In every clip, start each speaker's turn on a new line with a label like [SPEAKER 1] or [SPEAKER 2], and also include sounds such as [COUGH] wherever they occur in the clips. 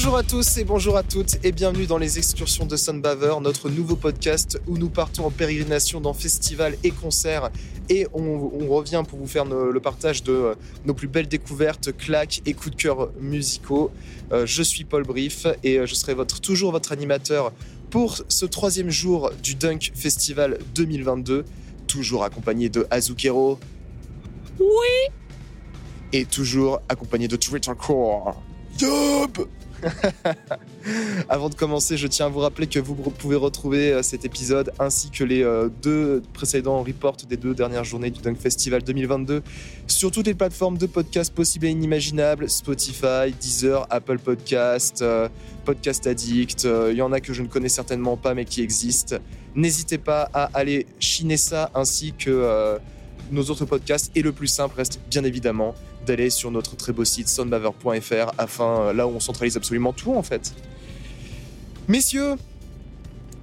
[SPEAKER 1] Bonjour à tous et bonjour à toutes et bienvenue dans les excursions de Sunbaver, notre nouveau podcast où nous partons en pérégrination dans festivals et concerts et on, revient pour vous faire le partage de euh, nos plus belles découvertes, claques et coups de cœur musicaux. Euh, je suis Paul Brief et euh, je serai votre, toujours votre animateur pour ce troisième jour du Dunk Festival 2022, toujours accompagné de Azukero.
[SPEAKER 2] Oui
[SPEAKER 1] Et toujours accompagné de Twitter Core. Yup [LAUGHS] Avant de commencer, je tiens à vous rappeler que vous pouvez retrouver euh, cet épisode ainsi que les euh, deux précédents reports des deux dernières journées du Dunk Festival 2022 sur toutes les plateformes de podcasts possibles et inimaginables Spotify, Deezer, Apple Podcast, euh, Podcast Addict. Il y en a que je ne connais certainement pas mais qui existent. N'hésitez pas à aller chiner ça ainsi que nos autres podcasts. Et le plus simple reste bien évidemment d'aller sur notre très beau site soundbaver.fr afin euh, là où on centralise absolument tout en fait. Messieurs,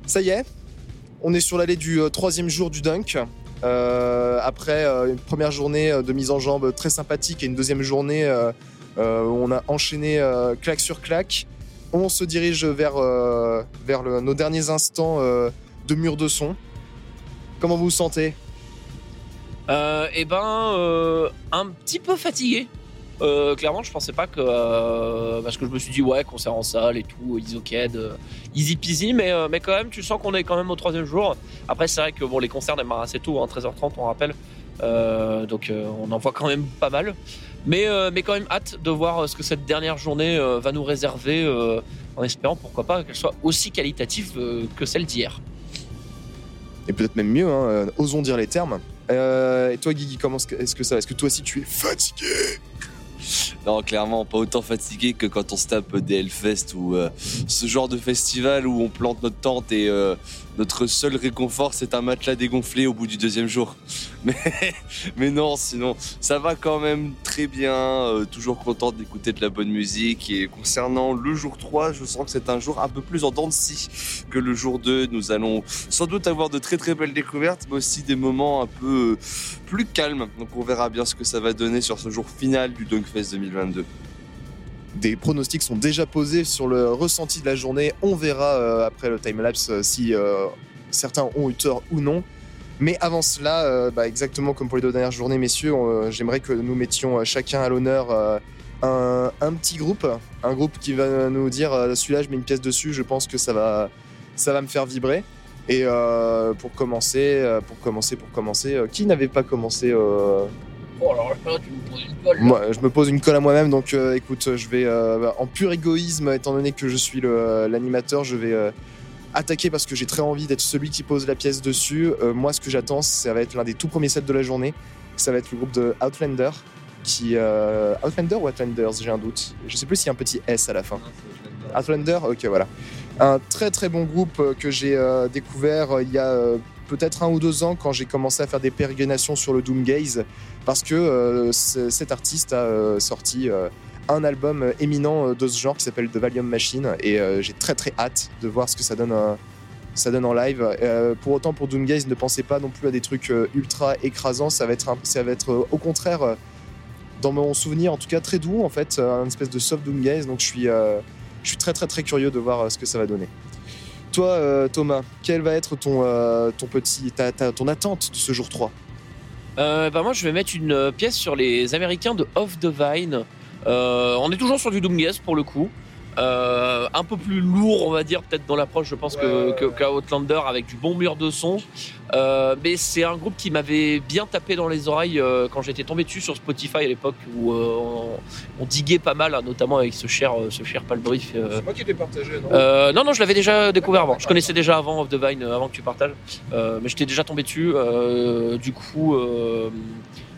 [SPEAKER 1] ça y est, on est sur l'allée du euh, troisième jour du dunk. Euh, après une première journée de mise en jambe très sympathique et une deuxième journée où on a enchaîné claque sur claque, on se dirige vers, vers nos derniers instants de mur de son. Comment vous vous sentez?
[SPEAKER 2] Euh, Eh ben, euh, un petit peu fatigué. Euh, clairement, je pensais pas que. Euh, parce que je me suis dit, ouais, concert en salle et tout, Isoked, euh, easy peasy, mais, mais quand même, tu sens qu'on est quand même au troisième jour. Après, c'est vrai que bon, les concerts démarrent assez tôt, hein, 13h30, on rappelle. donc, on en voit quand même pas mal. Mais, mais quand même, hâte de voir ce que cette dernière journée va nous réserver, en espérant, pourquoi pas, qu'elle soit aussi qualitative que celle d'hier.
[SPEAKER 1] Et peut-être même mieux, hein, osons dire les termes. Euh, et toi, Guigui, comment est-ce que ça Est-ce que toi aussi tu es fatigué?
[SPEAKER 3] Non, clairement, pas autant fatigué que quand on se tape des Hellfest ou euh, ce genre de festival où on plante notre tente et euh, notre seul réconfort, c'est un matelas dégonflé au bout du deuxième jour. [LAUGHS] Mais, non, sinon, ça va quand même très bien. Euh, toujours content d'écouter de la bonne musique. Et concernant le jour 3, je sens que c'est un jour un peu plus en dents que le jour 2. Nous allons sans doute avoir de très très belles découvertes, mais aussi des moments un peu plus calmes. Donc on verra bien ce que ça va donner sur ce jour final du Dunkfest 2022
[SPEAKER 1] des pronostics sont déjà posés sur le ressenti de la journée. On verra euh, après le timelapse euh, si euh, certains ont eu tort ou non. Mais avant cela, bah, exactement comme pour les deux dernières journées, messieurs, j'aimerais que nous mettions chacun à l'honneur un, petit groupe. Un groupe qui va nous dire celui-là, je mets une pièce dessus, je pense que ça va, ça va me faire vibrer. Et pour commencer, pour commencer, pour commencer, qui n'avait pas commencé
[SPEAKER 2] Oh,
[SPEAKER 1] je me pose une colle à moi-même, donc euh, écoute, je vais, euh, en pur égoïsme, étant donné que je suis euh, l'animateur, je vais attaquer parce que j'ai très envie d'être celui qui pose la pièce dessus. moi, ce que j'attends, ça va être l'un des tout premiers sets de la journée. Ça va être le groupe de Outlander, qui. Outlander ou Outlanders J'ai un doute. Je sais plus s'il y a un petit S à la fin. Outlander, ok, voilà. Un très très bon groupe que j'ai découvert il y a peut-être un ou deux ans quand j'ai commencé à faire des pérégrinations sur le Doomgaze parce que euh, cet artiste a euh, sorti euh, un album éminent de ce genre qui s'appelle The Valium Machine et j'ai très très hâte de voir ce que ça donne ça donne en live. pour autant, pour Doomgaze, ne pensez pas non plus à des trucs ultra écrasants. Ça va être, ça va être au contraire, dans mon souvenir, en tout cas très doux en fait, un espèce de soft Doomgaze. Donc je suis, je suis très très très curieux de voir ce que ça va donner. Toi, Thomas, quelle va être ton, ton petit, ta, ton attente de ce jour 3
[SPEAKER 2] euh, bah moi, je vais mettre une euh, pièce sur les Américains de Off the Vine. Euh, on est toujours sur du Doomgaze pour le coup. Euh, un peu plus lourd, on va dire, peut-être dans l'approche, je pense, que, que, Outlander avec du bon mur de son. Euh, mais c'est un groupe qui m'avait bien tapé dans les oreilles euh, quand j'étais tombé dessus sur Spotify à l'époque où on, on, diguait pas mal, hein, notamment avec ce cher, ce cher
[SPEAKER 1] Palbrief. c'est moi qui l'ai partagé,
[SPEAKER 2] non? Non, non, je l'avais déjà découvert avant. Je connaissais déjà avant Off the Vine, avant que tu partages. mais j'étais déjà tombé dessus. du coup.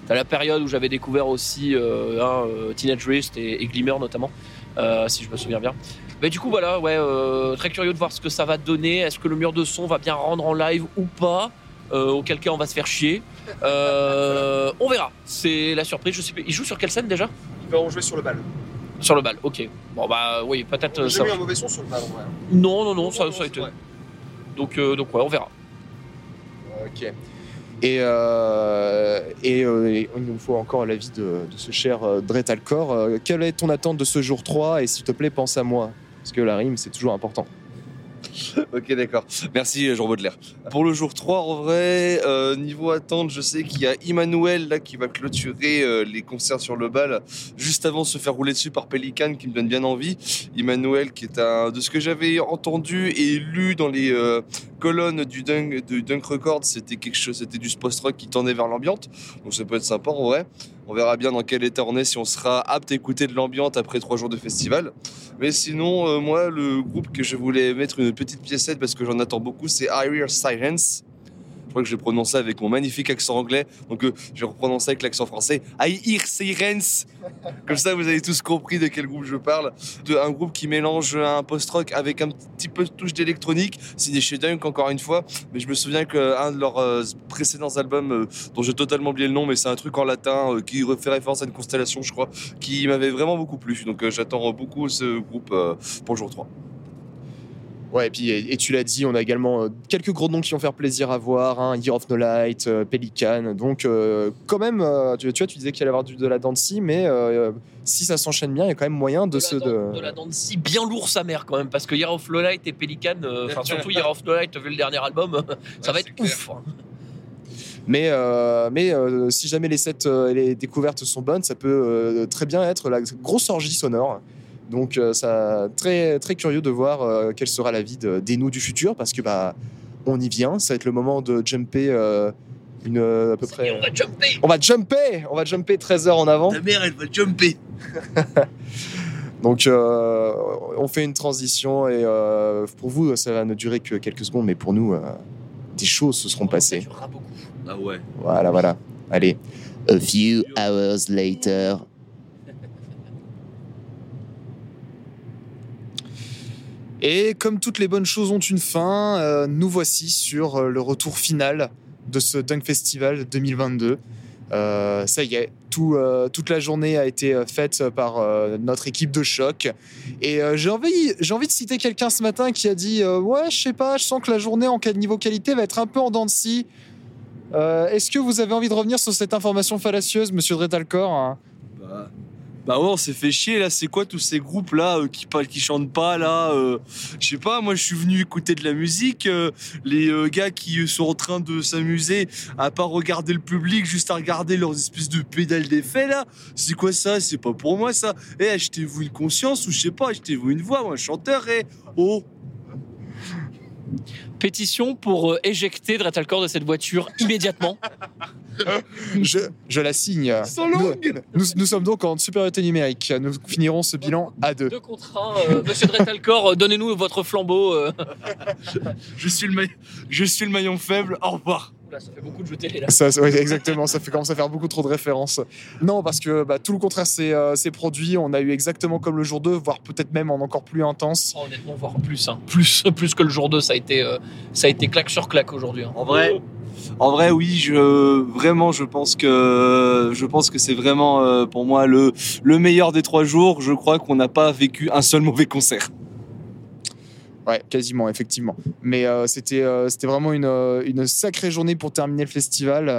[SPEAKER 2] T'as la période où j'avais découvert aussi hein, Teenage Wrist et, et Glimmer notamment. Euh, si je me souviens bien. Mais du coup, voilà, ouais, euh, très curieux de voir ce que ça va donner. Est-ce que le mur de son va bien rendre en live ou pas? Euh, Auquel cas, on va se faire chier. on verra. C'est la surprise. Je sais pas. Il joue sur quelle scène déjà?
[SPEAKER 1] Ils vont jouer sur le bal.
[SPEAKER 2] Sur le bal, ok. Bon bah oui, peut-être.
[SPEAKER 1] J'ai eu un mauvais son sur le bal, ouais.
[SPEAKER 2] Non, non, non, ça, ça, a été. Donc, donc ouais, on verra.
[SPEAKER 1] Ok. Et, euh, euh, et, il nous faut encore l'avis de, de ce cher euh, Dret Alcor. quelle est ton attente de ce jour 3 Et s'il te plaît, pense à moi. parce que la rime c'est toujours important. [LAUGHS]
[SPEAKER 4] Ok, d'accord. Merci, Jean Baudelaire. Pour le jour 3, en vrai, euh, niveau attente, je sais qu'il y a Emmanuel là, qui va clôturer euh, les concerts sur le bal juste avant de se faire rouler dessus par Pelican qui me donne bien envie. Emmanuel, qui est un. De ce que j'avais entendu et lu dans les euh, colonnes du Dunk, de Dunk Records, c'était quelque chose, c'était du post-rock qui tendait vers l'ambiante. Donc ça peut être sympa en vrai. On verra bien dans quel état on est, si on sera apte à écouter de l'ambiante après trois jours de festival. Mais sinon, euh, moi, le groupe que je voulais mettre une petite piécette parce que j'en attends beaucoup, c'est I Hear Silence. Que je prononcer avec mon magnifique accent anglais. Donc, euh, je vais reprononcer avec l'accent français. I Hear Silence. Comme ça, vous avez tous compris de quel groupe je parle. De, un groupe qui mélange un post-rock avec un petit peu de touche d'électronique. Signé chez Dunk, encore une fois. Mais je me souviens qu'un de leurs euh, précédents albums, euh, dont j'ai totalement oublié le nom, mais c'est un truc en latin qui fait référence à une constellation, je crois, qui m'avait vraiment beaucoup plu. Donc, j'attends beaucoup ce groupe pour le jour 3.
[SPEAKER 1] Ouais, et puis et, et tu l'as dit, on a également euh, quelques gros noms qui vont faire plaisir à voir, hein, Year of No Light, euh, Pelican. Donc euh, quand même, euh, tu, tu vois, tu disais qu'il allait y avoir du, de la danse mais euh, si ça s'enchaîne bien, il y a quand même moyen de, se
[SPEAKER 2] la,
[SPEAKER 1] de...
[SPEAKER 2] de la Dancy bien lourd sa mère quand même parce que Year of No Light et Pelican, euh, enfin [LAUGHS] surtout Year of No Light vu le dernier album, [LAUGHS] ça va être
[SPEAKER 4] clair.
[SPEAKER 2] ouf. hein.
[SPEAKER 1] Mais, euh, mais euh, si jamais les sets euh, et les découvertes sont bonnes, ça peut euh, très bien être la grosse orgie sonore. Donc, euh, ça très très curieux de voir euh, quelle sera la vie de- des nous du futur, parce que bah on y vient. Ça va être le moment de jumper euh, une euh, à peu
[SPEAKER 2] Ça
[SPEAKER 1] près.
[SPEAKER 2] on va jumper.
[SPEAKER 1] On va jumper, on va jumper 13 heures en avant.
[SPEAKER 4] mère, elle va jumper. [LAUGHS]
[SPEAKER 1] Donc, euh, on fait une transition et euh, pour vous, ça va ne durer que quelques secondes, mais pour nous, euh, des choses se seront
[SPEAKER 2] Ça
[SPEAKER 1] passées.
[SPEAKER 2] durera beaucoup.
[SPEAKER 4] Ah ouais.
[SPEAKER 1] Voilà, voilà. Allez. A few hours later. Et comme toutes les bonnes choses ont une fin, euh, nous voici sur euh, le retour final de ce Dunk Festival 2022. Euh, ça y est, euh, toute la journée a été faite par notre équipe de choc. Et j'ai envie, envie de citer quelqu'un ce matin qui a dit Ouais, je sais pas, je sens que la journée en cas de niveau qualité va être un peu en dents de scie. Est-ce que vous avez envie de revenir sur cette information fallacieuse, monsieur Dretalcor hein?
[SPEAKER 4] Bah, bah ouais, on s'est fait chier là. C'est quoi tous ces groupes là euh, qui parlent, qui chantent pas là euh, Je sais pas. Moi, je suis venu écouter de la musique. euh, les euh, gars qui sont en train de s'amuser à pas regarder le public, juste à regarder leurs espèces de pédales d'effet là. C'est quoi ça? C'est pas pour moi ça. Eh, achetez-vous une conscience ou je sais pas. Achetez-vous une voix. Moi, un chanteur. Eh, oh.
[SPEAKER 2] Pétition pour éjecter Dretalcor de cette voiture immédiatement. [LAUGHS] [LAUGHS]
[SPEAKER 1] je, je la signe.
[SPEAKER 4] Sans
[SPEAKER 1] Nous, nous, nous sommes donc en supériorité numérique. Nous finirons ce bilan à deux.
[SPEAKER 2] Deux contre un. euh, Monsieur Dretalcor, euh, donnez-nous votre flambeau. euh. [LAUGHS]
[SPEAKER 4] Je suis le maillon, je suis le maillon faible. Au revoir.
[SPEAKER 2] Ça fait beaucoup de jeux télé là.
[SPEAKER 1] Ça, ça- ouais, exactement, ça fait commence à faire beaucoup trop de références. Non, parce que bah, tout le contraire s'est euh, s'est produit. On a eu exactement comme le jour 2, voire peut-être même en encore plus intense.
[SPEAKER 2] Oh, honnêtement, voire plus, hein. plus, plus que le jour 2, ça a été, euh, ça a été claque sur claque aujourd'hui. hein.
[SPEAKER 4] En vrai, en vrai, oui, je vraiment, je pense que je pense que c'est vraiment euh, pour moi le le meilleur des trois jours. Je crois qu'on n'a pas vécu un seul mauvais concert.
[SPEAKER 1] Ouais, quasiment, effectivement. Mais euh, c'était euh, c'était vraiment une, une sacrée journée pour terminer le festival.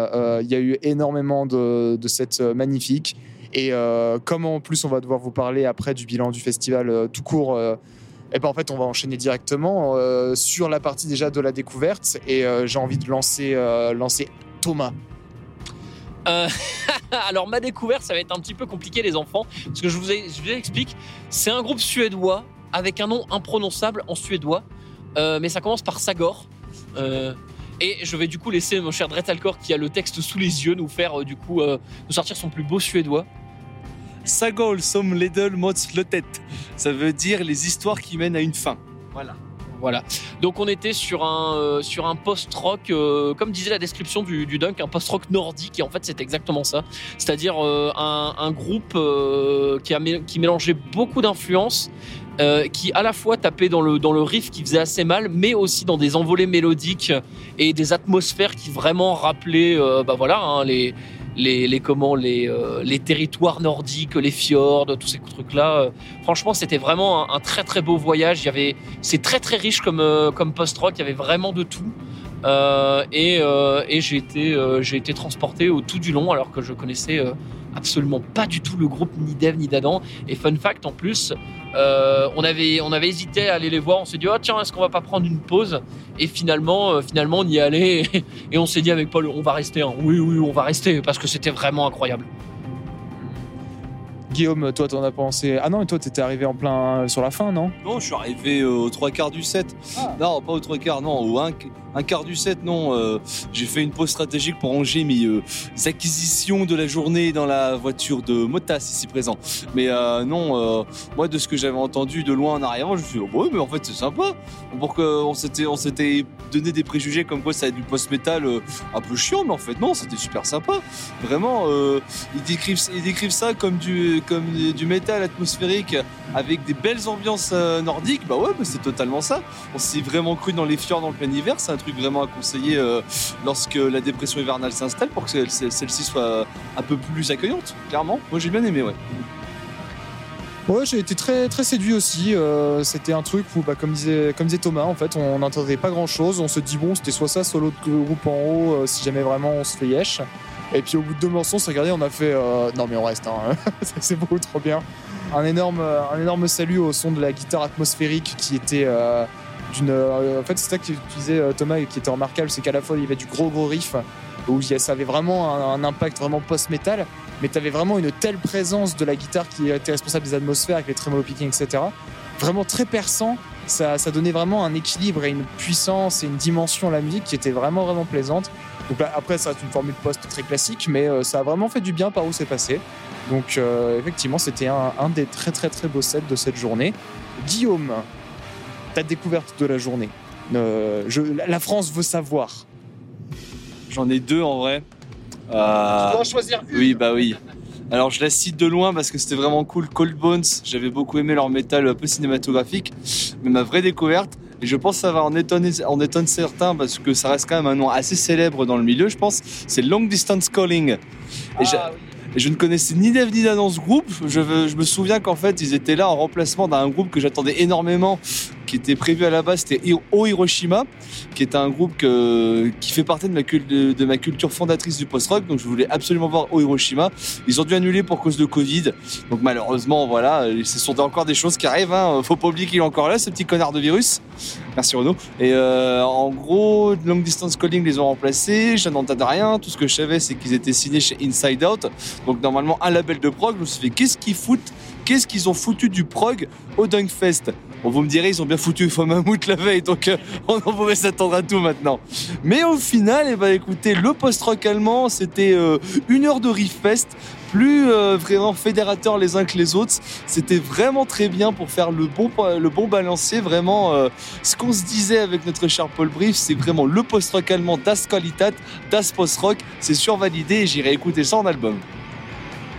[SPEAKER 1] Il y a eu énormément de, de sets magnifiques. Et euh, comme en plus on va devoir vous parler après du bilan du festival tout court, eh ben en fait on va enchaîner directement euh, sur la partie déjà de la découverte. Et euh, j'ai envie de lancer, euh, lancer Thomas. [LAUGHS]
[SPEAKER 2] Alors ma découverte, ça va être un petit peu compliqué les enfants, parce que je vous, ai- je explique, c'est un groupe suédois avec un nom imprononçable en suédois, mais ça commence par Sagor. Et je vais du coup laisser mon cher Dretalcor qui a le texte sous les yeux nous faire du coup nous sortir son plus beau suédois.
[SPEAKER 4] Sagol som ledel mot slutet. Ça veut dire les histoires qui mènent à une fin. Voilà.
[SPEAKER 2] Voilà. Donc on était sur un euh, sur un post-rock, euh, comme disait la description du, du Dunk, un post-rock nordique. Et en fait, c'est exactement ça. C'est-à-dire euh, un, groupe qui a qui mélangeait beaucoup d'influences. qui à la fois tapait dans le, dans le riff qui faisait assez mal, mais aussi dans des envolées mélodiques et des atmosphères qui vraiment rappelaient bah voilà, hein, les, les, comment, les, euh, les territoires nordiques, les fjords, tous ces trucs-là. Euh, Franchement, c'était vraiment un, un très très beau voyage. Il y avait, c'est très très riche comme, euh, comme post-rock. Il y avait vraiment de tout. Euh, et euh, et j'ai été, euh, j'ai été transporté au tout du long alors que je connaissais euh, absolument pas du tout le groupe ni d'Eve ni d'Adam. Et fun fact en plus, euh, on, avait, on avait hésité à aller les voir. On s'est dit, oh, tiens, est-ce qu'on va pas prendre une pause? Et finalement, euh, finalement, on y allait. [LAUGHS] Et, et on s'est dit avec Paul, on va rester. hein. Oui, oui, on va rester parce que c'était vraiment incroyable.
[SPEAKER 1] Guillaume, toi, t'en as pensé. Ah non, mais toi, t'étais arrivé en plein sur la fin, non?
[SPEAKER 4] Non, je suis arrivé aux trois quarts du set.
[SPEAKER 1] Ah.
[SPEAKER 4] Non, pas aux trois quarts, non, au un, un quart du set, non. euh, j'ai fait une pause stratégique pour ranger mes euh, acquisitions de la journée dans la voiture de Motas ici présent. Mais euh, non, moi de ce que j'avais entendu de loin en arrière, je me suis dit, oh, mais en fait c'est sympa. On s'était, on s'était donné des préjugés comme quoi ça a du post-metal un peu chiant, mais en fait non, c'était super sympa. Vraiment, ils décrivent, ça comme du, métal atmosphérique avec des belles ambiances nordiques. Bah ouais, mais c'est totalement ça. On s'est vraiment cru dans les fjords dans le plein hiver. C'est un truc vraiment à conseiller euh, lorsque la dépression hivernale s'installe pour que celle- celle- celle-ci soit un peu plus accueillante. Clairement, moi j'ai bien aimé, ouais.
[SPEAKER 1] Ouais, j'ai été très très séduit aussi. Euh, c'était un truc où, bah, comme disait comme disait Thomas, en fait, on n'entendait pas grand chose. On se dit bon, c'était soit ça, soit l'autre groupe en haut. euh, si jamais vraiment on se fait yesh. Et puis au bout de deux morceaux, on s'est regardé, on a fait non mais on reste. Hein. [LAUGHS] c'est beaucoup trop bien. Un énorme un énorme salut au son de la guitare atmosphérique qui était d'une. euh, en fait, c'est ça que tu disais euh, Thomas qui était remarquable, c'est qu'à la fois il y avait du gros gros riff où ça avait vraiment un, un impact vraiment post-metal mais tu avais vraiment une telle présence de la guitare qui était responsable des atmosphères avec les tremolo picking, etc. Vraiment très perçant. Ça, ça donnait vraiment un équilibre et une puissance et une dimension à la musique qui était vraiment, vraiment plaisante. Donc là, après, ça reste une formule post très classique, mais euh, ça a vraiment fait du bien par où c'est passé. Donc, effectivement, c'était un, un des très, très, très beaux sets de cette journée. Guillaume, ta découverte de la journée. Euh, je, la- France veut savoir.
[SPEAKER 4] J'en ai deux en vrai. Euh,
[SPEAKER 1] choisir
[SPEAKER 4] Oui, bah oui. Alors je la cite de loin parce que c'était vraiment cool. Cold Bones, j'avais beaucoup aimé leur métal un peu cinématographique, mais ma vraie découverte, et je pense que ça va en étonner, en étonne certains parce que ça reste quand même un nom assez célèbre dans le milieu, je pense, c'est Long Distance Calling. Et et je ne connaissais ni Dev ni Dan dans ce groupe. Je, veux- je me souviens qu'en fait, ils étaient là en remplacement d'un groupe que j'attendais énormément, qui était prévu à la base, c'était O Hiroshima, qui est un groupe qui fait partie de ma culture fondatrice du post-rock. Donc je voulais absolument voir O Hiroshima. Ils ont dû annuler pour cause de Covid. Donc malheureusement, voilà, ce sont encore des choses qui arrivent. Hein. Faut pas oublier qu'il est encore là, ce petit connard de virus. Merci Renaud. Et euh, en gros, Long Distance Calling les ont remplacés. Je n'entendais rien. Tout ce que je savais, c'est qu'ils étaient signés chez Inside Out. Donc normalement, un label de prog. Je me suis fait, qu'est-ce qu'ils foutent? Qu'est-ce qu'ils ont foutu du prog au Dunkfest Bon, vous me direz, ils ont bien foutu Faux Mammouth la veille, donc euh, [LAUGHS] on pouvait s'attendre à tout maintenant. Mais au final, eh ben, écoutez, le post-rock allemand, c'était euh, une heure de riff fest, plus euh, vraiment fédérateurs les uns que les autres. C'était vraiment très bien pour faire le bon, le bon balancier. Vraiment, euh, ce qu'on se disait avec notre cher Paul Brief, c'est vraiment le post-rock allemand Das Qualitat, Das Post-Rock. C'est survalidé et j'irai écouter ça en album.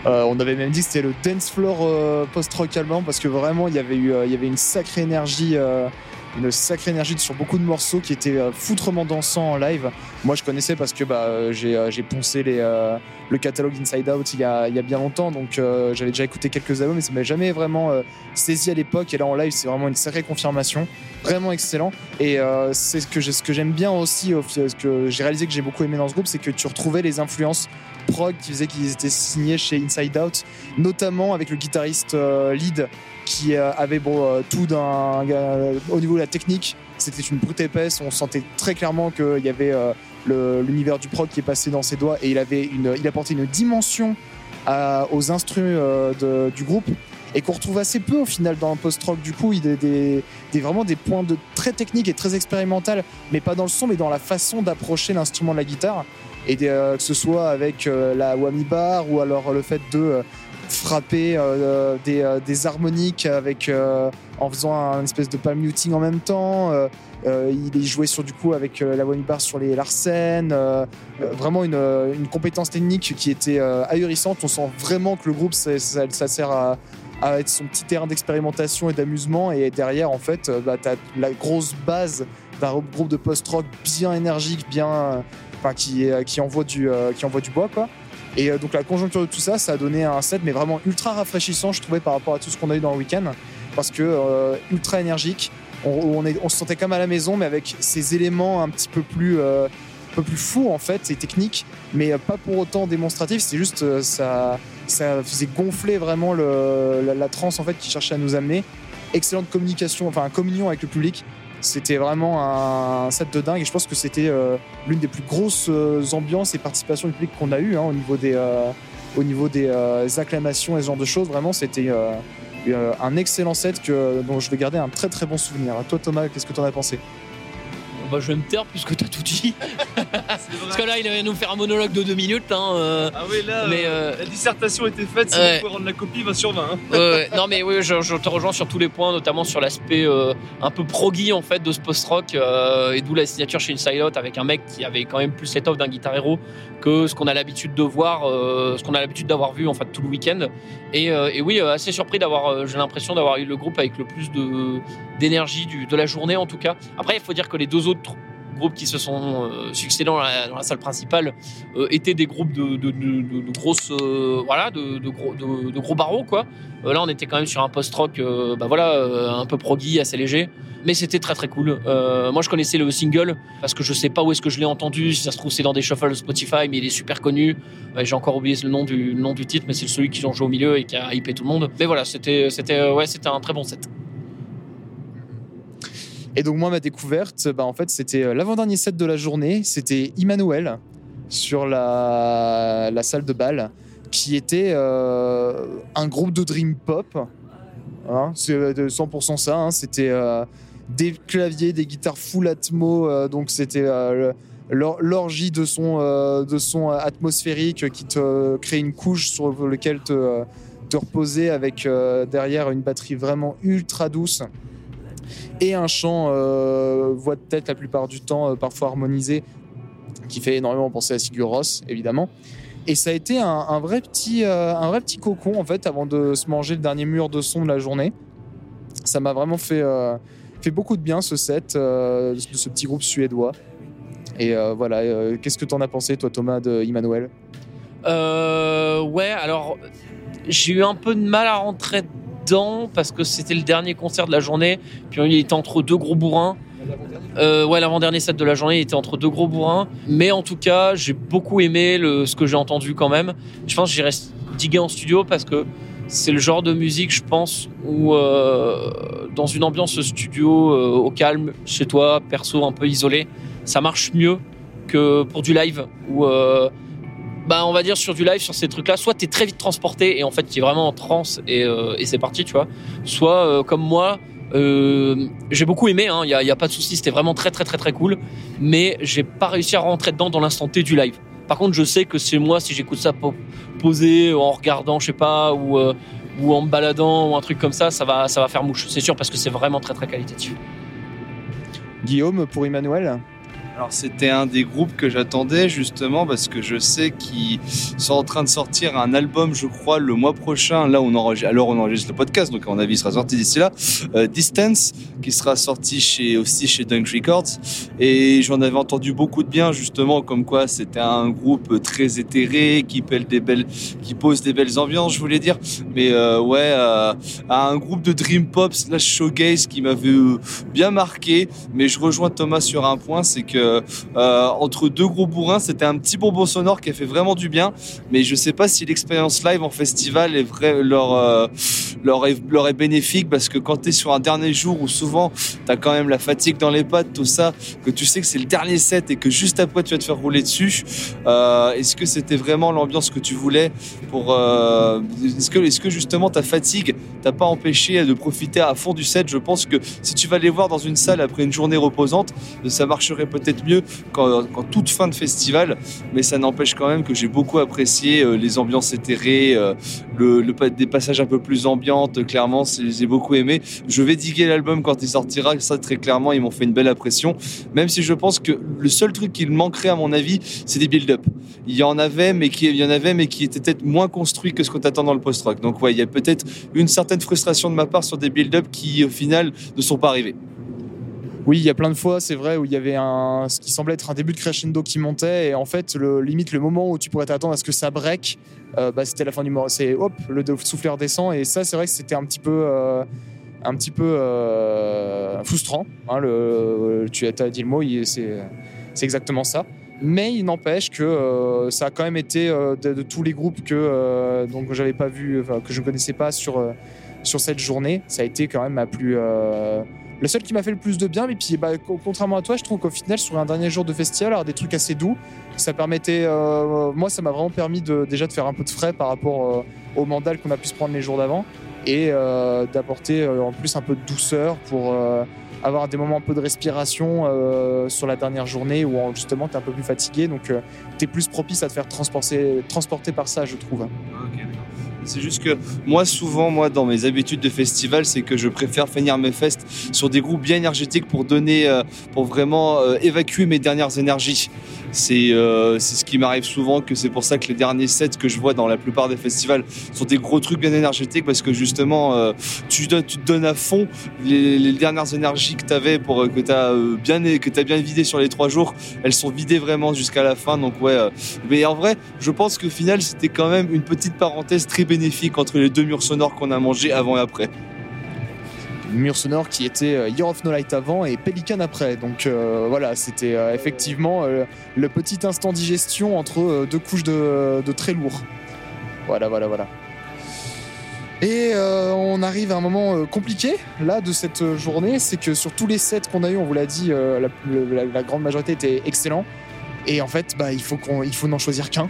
[SPEAKER 1] Euh, on avait même dit que c'était le dance floor euh, post-rock allemand parce que vraiment il y avait eu euh, il y avait une sacrée énergie une sacrée énergie sur beaucoup de morceaux qui étaient foutrement dansants en live. Moi je connaissais parce que bah, j'ai poncé les, le catalogue Inside Out il y a, bien longtemps donc euh, j'avais déjà écouté quelques albums mais ça m'a jamais vraiment euh, saisi à l'époque et là en live c'est vraiment une sacrée confirmation vraiment excellent et euh, c'est ce que j'aime bien aussi au- ce que j'ai réalisé que j'ai beaucoup aimé dans ce groupe c'est que tu retrouvais les influences prog qui faisait qu'ils étaient signés chez Inside Out, notamment avec le guitariste euh, lead qui avait bon, tout d'un. au niveau de la technique, c'était une brute épaisse. On sentait très clairement qu'il y avait l'univers du prog qui est passé dans ses doigts et il, avait une, il apportait une dimension aux instruments euh, du groupe et qu'on retrouve assez peu au final dans le post-rock. Du coup, il des, vraiment des points de très techniques et très expérimental, mais pas dans le son, mais dans la façon d'approcher l'instrument de la guitare. Et euh, que ce soit avec euh, la whammy bar ou alors le fait de frapper des, harmoniques avec, en faisant un espèce de palm muting en même temps. Euh, euh, il est joué sur du coup avec euh, la whammy bar sur les Larsen. vraiment une, compétence technique qui était ahurissante. On sent vraiment que le groupe, ça, sert à, être son petit terrain d'expérimentation et d'amusement. Et derrière, en fait, bah, tu as la grosse base d'un groupe de post-rock bien énergique, bien, qui, envoie du, qui envoie du bois. Quoi. Et donc la conjoncture de tout ça, ça a donné un set, mais vraiment ultra rafraîchissant, je trouvais, par rapport à tout ce qu'on a eu dans le week-end. Parce que euh, ultra énergique, on, se sentait comme à la maison, mais avec ces éléments un petit peu plus, euh, un peu plus fous en fait et techniques, mais pas pour autant démonstratifs. C'est juste euh, ça, ça faisait gonfler vraiment la, transe en fait qui cherchait à nous amener. Excellente communication, enfin communion avec le public. C'était vraiment un set de dingue et je pense que c'était euh, l'une des plus grosses euh, ambiances et participations du public qu'on a eu hein, au niveau des, euh, au niveau des euh, acclamations et ce genre de choses. Vraiment, c'était euh, euh, un excellent set que, dont je vais garder un très très bon souvenir. Toi, Thomas, qu'est-ce que tu en as pensé?
[SPEAKER 2] Bah, je vais me taire puisque t'as tout dit. [LAUGHS] Parce que là, il va nous faire un monologue de deux minutes. Hein, euh.
[SPEAKER 4] Ah oui, là,
[SPEAKER 2] Mais,
[SPEAKER 4] euh, la dissertation était faite, si
[SPEAKER 2] ouais.
[SPEAKER 4] vous pouvez rendre la copie, 20 sur 20. hein.
[SPEAKER 2] Non mais oui, je, je te rejoins sur tous les points, notamment sur l'aspect euh, un peu proggy en fait de ce post-rock et d'où la signature chez Inside Out avec un mec qui avait quand même plus l'étoffe d'un guitar que ce qu'on a l'habitude de voir, ce qu'on a l'habitude d'avoir vu en fait tout le week-end. Et, et oui, assez surpris d'avoir, j'ai l'impression d'avoir eu le groupe avec le plus de d'énergie du- de la journée en tout cas. Après, il faut dire que les deux autres groupes qui se sont euh, succédés dans la, salle principale euh, étaient des groupes de, de, de, de- euh, gros de, gros barreaux quoi euh, là, on était quand même sur un post-rock, euh, bah voilà, un peu proggy, assez léger. Mais c'était très très cool. Moi, je connaissais le single parce que je sais pas où est-ce que je l'ai entendu. Si ça se trouve, c'est dans des shuffles Spotify, mais il est super connu. J'ai encore oublié le nom du nom du titre, mais c'est celui qui ont joué au milieu et qui a hypé tout le monde. Mais voilà, c'était c'était ouais, c'était un très bon set.
[SPEAKER 1] Et donc moi, ma découverte, bah, en fait, c'était euh, l'avant-dernier set de la journée. C'était Emmanuel sur la, salle de bal, qui était euh, un groupe de dream pop. Hein, c'est euh, de 100% ça. hein. C'était euh, des claviers, des guitares full atmo. euh, donc c'était euh, l'orgie de son, euh, de son atmosphérique qui te crée une couche sur laquelle te, euh, reposer avec euh, derrière une batterie vraiment ultra douce et un chant euh, voix de tête la plupart du temps, euh, parfois harmonisé, qui fait énormément penser à Sigur Rós, évidemment. Et ça a été un, vrai petit, euh, un vrai petit cocon, en fait, avant de se manger le dernier mur de son de la journée. Ça m'a vraiment fait, fait beaucoup de bien, ce set, de ce petit groupe suédois. Et voilà, qu'est-ce que tu en as pensé, toi, Thomas, de Emmanuel?
[SPEAKER 2] Ouais, alors j'ai eu un peu de mal à rentrer parce que c'était le dernier concert de la journée. Puis il était entre deux gros bourrins. Euh, ouais, l'avant-dernier set de la journée il était entre deux gros bourrins. Mais en tout cas, j'ai beaucoup aimé ce que j'ai entendu quand même. Je pense que j'irai diguer en studio parce que c'est le genre de musique, je pense, où euh, dans une ambiance studio euh, au calme, chez toi, perso, un peu isolé, ça marche mieux que pour du live où bah on va dire sur du live sur ces trucs là soit t'es très vite transporté et en fait t'es vraiment en transe et, euh, c'est parti tu vois. Soit euh, comme moi euh, j'ai beaucoup aimé il hein, y, a, y a pas de souci c'était vraiment très très très très cool mais j'ai pas réussi à rentrer dedans dans l'instant T du live. Par contre je sais que c'est moi si j'écoute ça po- posé en regardant je sais pas ou ou en me baladant ou un truc comme ça ça va ça va faire mouche c'est sûr parce que c'est vraiment très très qualitatif.
[SPEAKER 1] Guillaume, pour Emmanuel?
[SPEAKER 4] Alors c'était un des groupes que j'attendais justement parce que je sais qu'ils sont en train de sortir un album, je crois, le mois prochain. Là, on enregistre, alors on enregistre le podcast, donc à mon avis, il sera sorti d'ici là. Euh, Distance, qui sera sorti aussi chez Dunk Records. Et j'en avais entendu beaucoup de bien justement, comme quoi c'était un groupe très éthéré, qui, pèle des belles, qui pose des belles ambiances, je voulais dire. Mais euh, ouais, euh, un groupe de dream pop slash showgaze qui m'avait bien marqué. Mais je rejoins Thomas sur un point, c'est que euh, entre deux gros bourrins, c'était un petit bonbon sonore qui a fait vraiment du bien. Mais je sais pas si l'expérience live en festival est vrai, leur, euh, leur, est, est bénéfique parce que quand tu es sur un dernier jour où souvent tu as quand même la fatigue dans les pattes, tout ça, que tu sais que c'est le dernier set et que juste après tu vas te faire rouler dessus, euh, est-ce que c'était vraiment l'ambiance que tu voulais pour euh, est-ce que est-ce que justement ta fatigue t'a pas empêché de profiter à fond du set? Je pense que si tu vas les voir dans une salle après une journée reposante, ça marcherait peut-être mieux qu'en toute fin de festival, mais ça n'empêche quand même que j'ai beaucoup apprécié euh, les ambiances éthérées, euh, le, des passages un peu plus ambiantes. Clairement, c'est- j'ai beaucoup aimé. Je vais diguer l'album quand il sortira. Ça, très clairement, ils m'ont fait une belle impression. Même si je pense que le seul truc qu'il manquerait, à mon avis, c'est des build-up. Il y en avait, mais qui, il y en avait, mais qui étaient peut-être moins construits que ce qu'on t'attend dans le post-rock. Donc, ouais, il y a peut-être une certaine frustration de ma part sur des build-up qui, au final, ne sont pas arrivés.
[SPEAKER 1] Oui, il y a plein de fois, c'est vrai, où il y avait un, ce qui semblait être un début de crescendo qui montait, et en fait, le, limite, le moment où tu pourrais t'attendre à ce que ça break, euh, bah, c'était la fin du morceau. C'est hop, le souffleur descend, et ça, c'est vrai que c'était un petit peu. euh, un petit peu euh, frustrant. hein, tu as dit le mot, c'est exactement ça. Mais il n'empêche que ça a quand même été de, tous les groupes que euh, donc j'avais pas vu, que je ne connaissais pas sur sur cette journée, ça a été quand même ma plus le seul qui m'a fait le plus de bien. Mais puis bah, co- contrairement à toi, je trouve qu'au final sur un dernier jour de festival, alors des trucs assez doux, ça permettait, euh, moi ça m'a vraiment permis déjà de faire un peu de frais par rapport euh, au mandal qu'on a pu se prendre les jours d'avant et euh, d'apporter euh, en plus un peu de douceur pour euh, avoir des moments un peu de respiration euh, sur la dernière journée où en- justement tu es un peu plus fatigué donc tu es plus propice à te faire transporter, transporter par ça je trouve.
[SPEAKER 4] C'est juste que moi, souvent, moi, dans mes habitudes de festival, c'est que je préfère finir mes fests sur des groupes bien énergétiques pour donner, euh, pour vraiment euh, évacuer mes dernières énergies. C'est euh, ce qui m'arrive souvent, que c'est pour ça que les derniers sets que je vois dans la plupart des festivals sont des gros trucs bien énergétiques parce que justement, euh, tu, donnes- te donnes à fond les, dernières énergies que tu avais pour que tu as bien que tu bien vidé sur les trois jours, elles sont vidées vraiment jusqu'à la fin. Donc ouais, mais en vrai, je pense qu'au final, c'était quand même une petite parenthèse très bénéfique entre les deux murs sonores qu'on a mangés avant et après.
[SPEAKER 1] mur sonore qui était euh, Year of No Light avant et Pelican après. Donc euh, voilà, c'était euh, effectivement le petit instant digestion entre deux couches de, très lourd. Voilà, voilà, voilà. Et on arrive à un moment compliqué là de cette journée, c'est que sur tous les sets qu'on a eu, on vous l'a dit, la grande majorité était excellent. Et en fait, bah, il faut qu'on, il faut n'en choisir qu'un.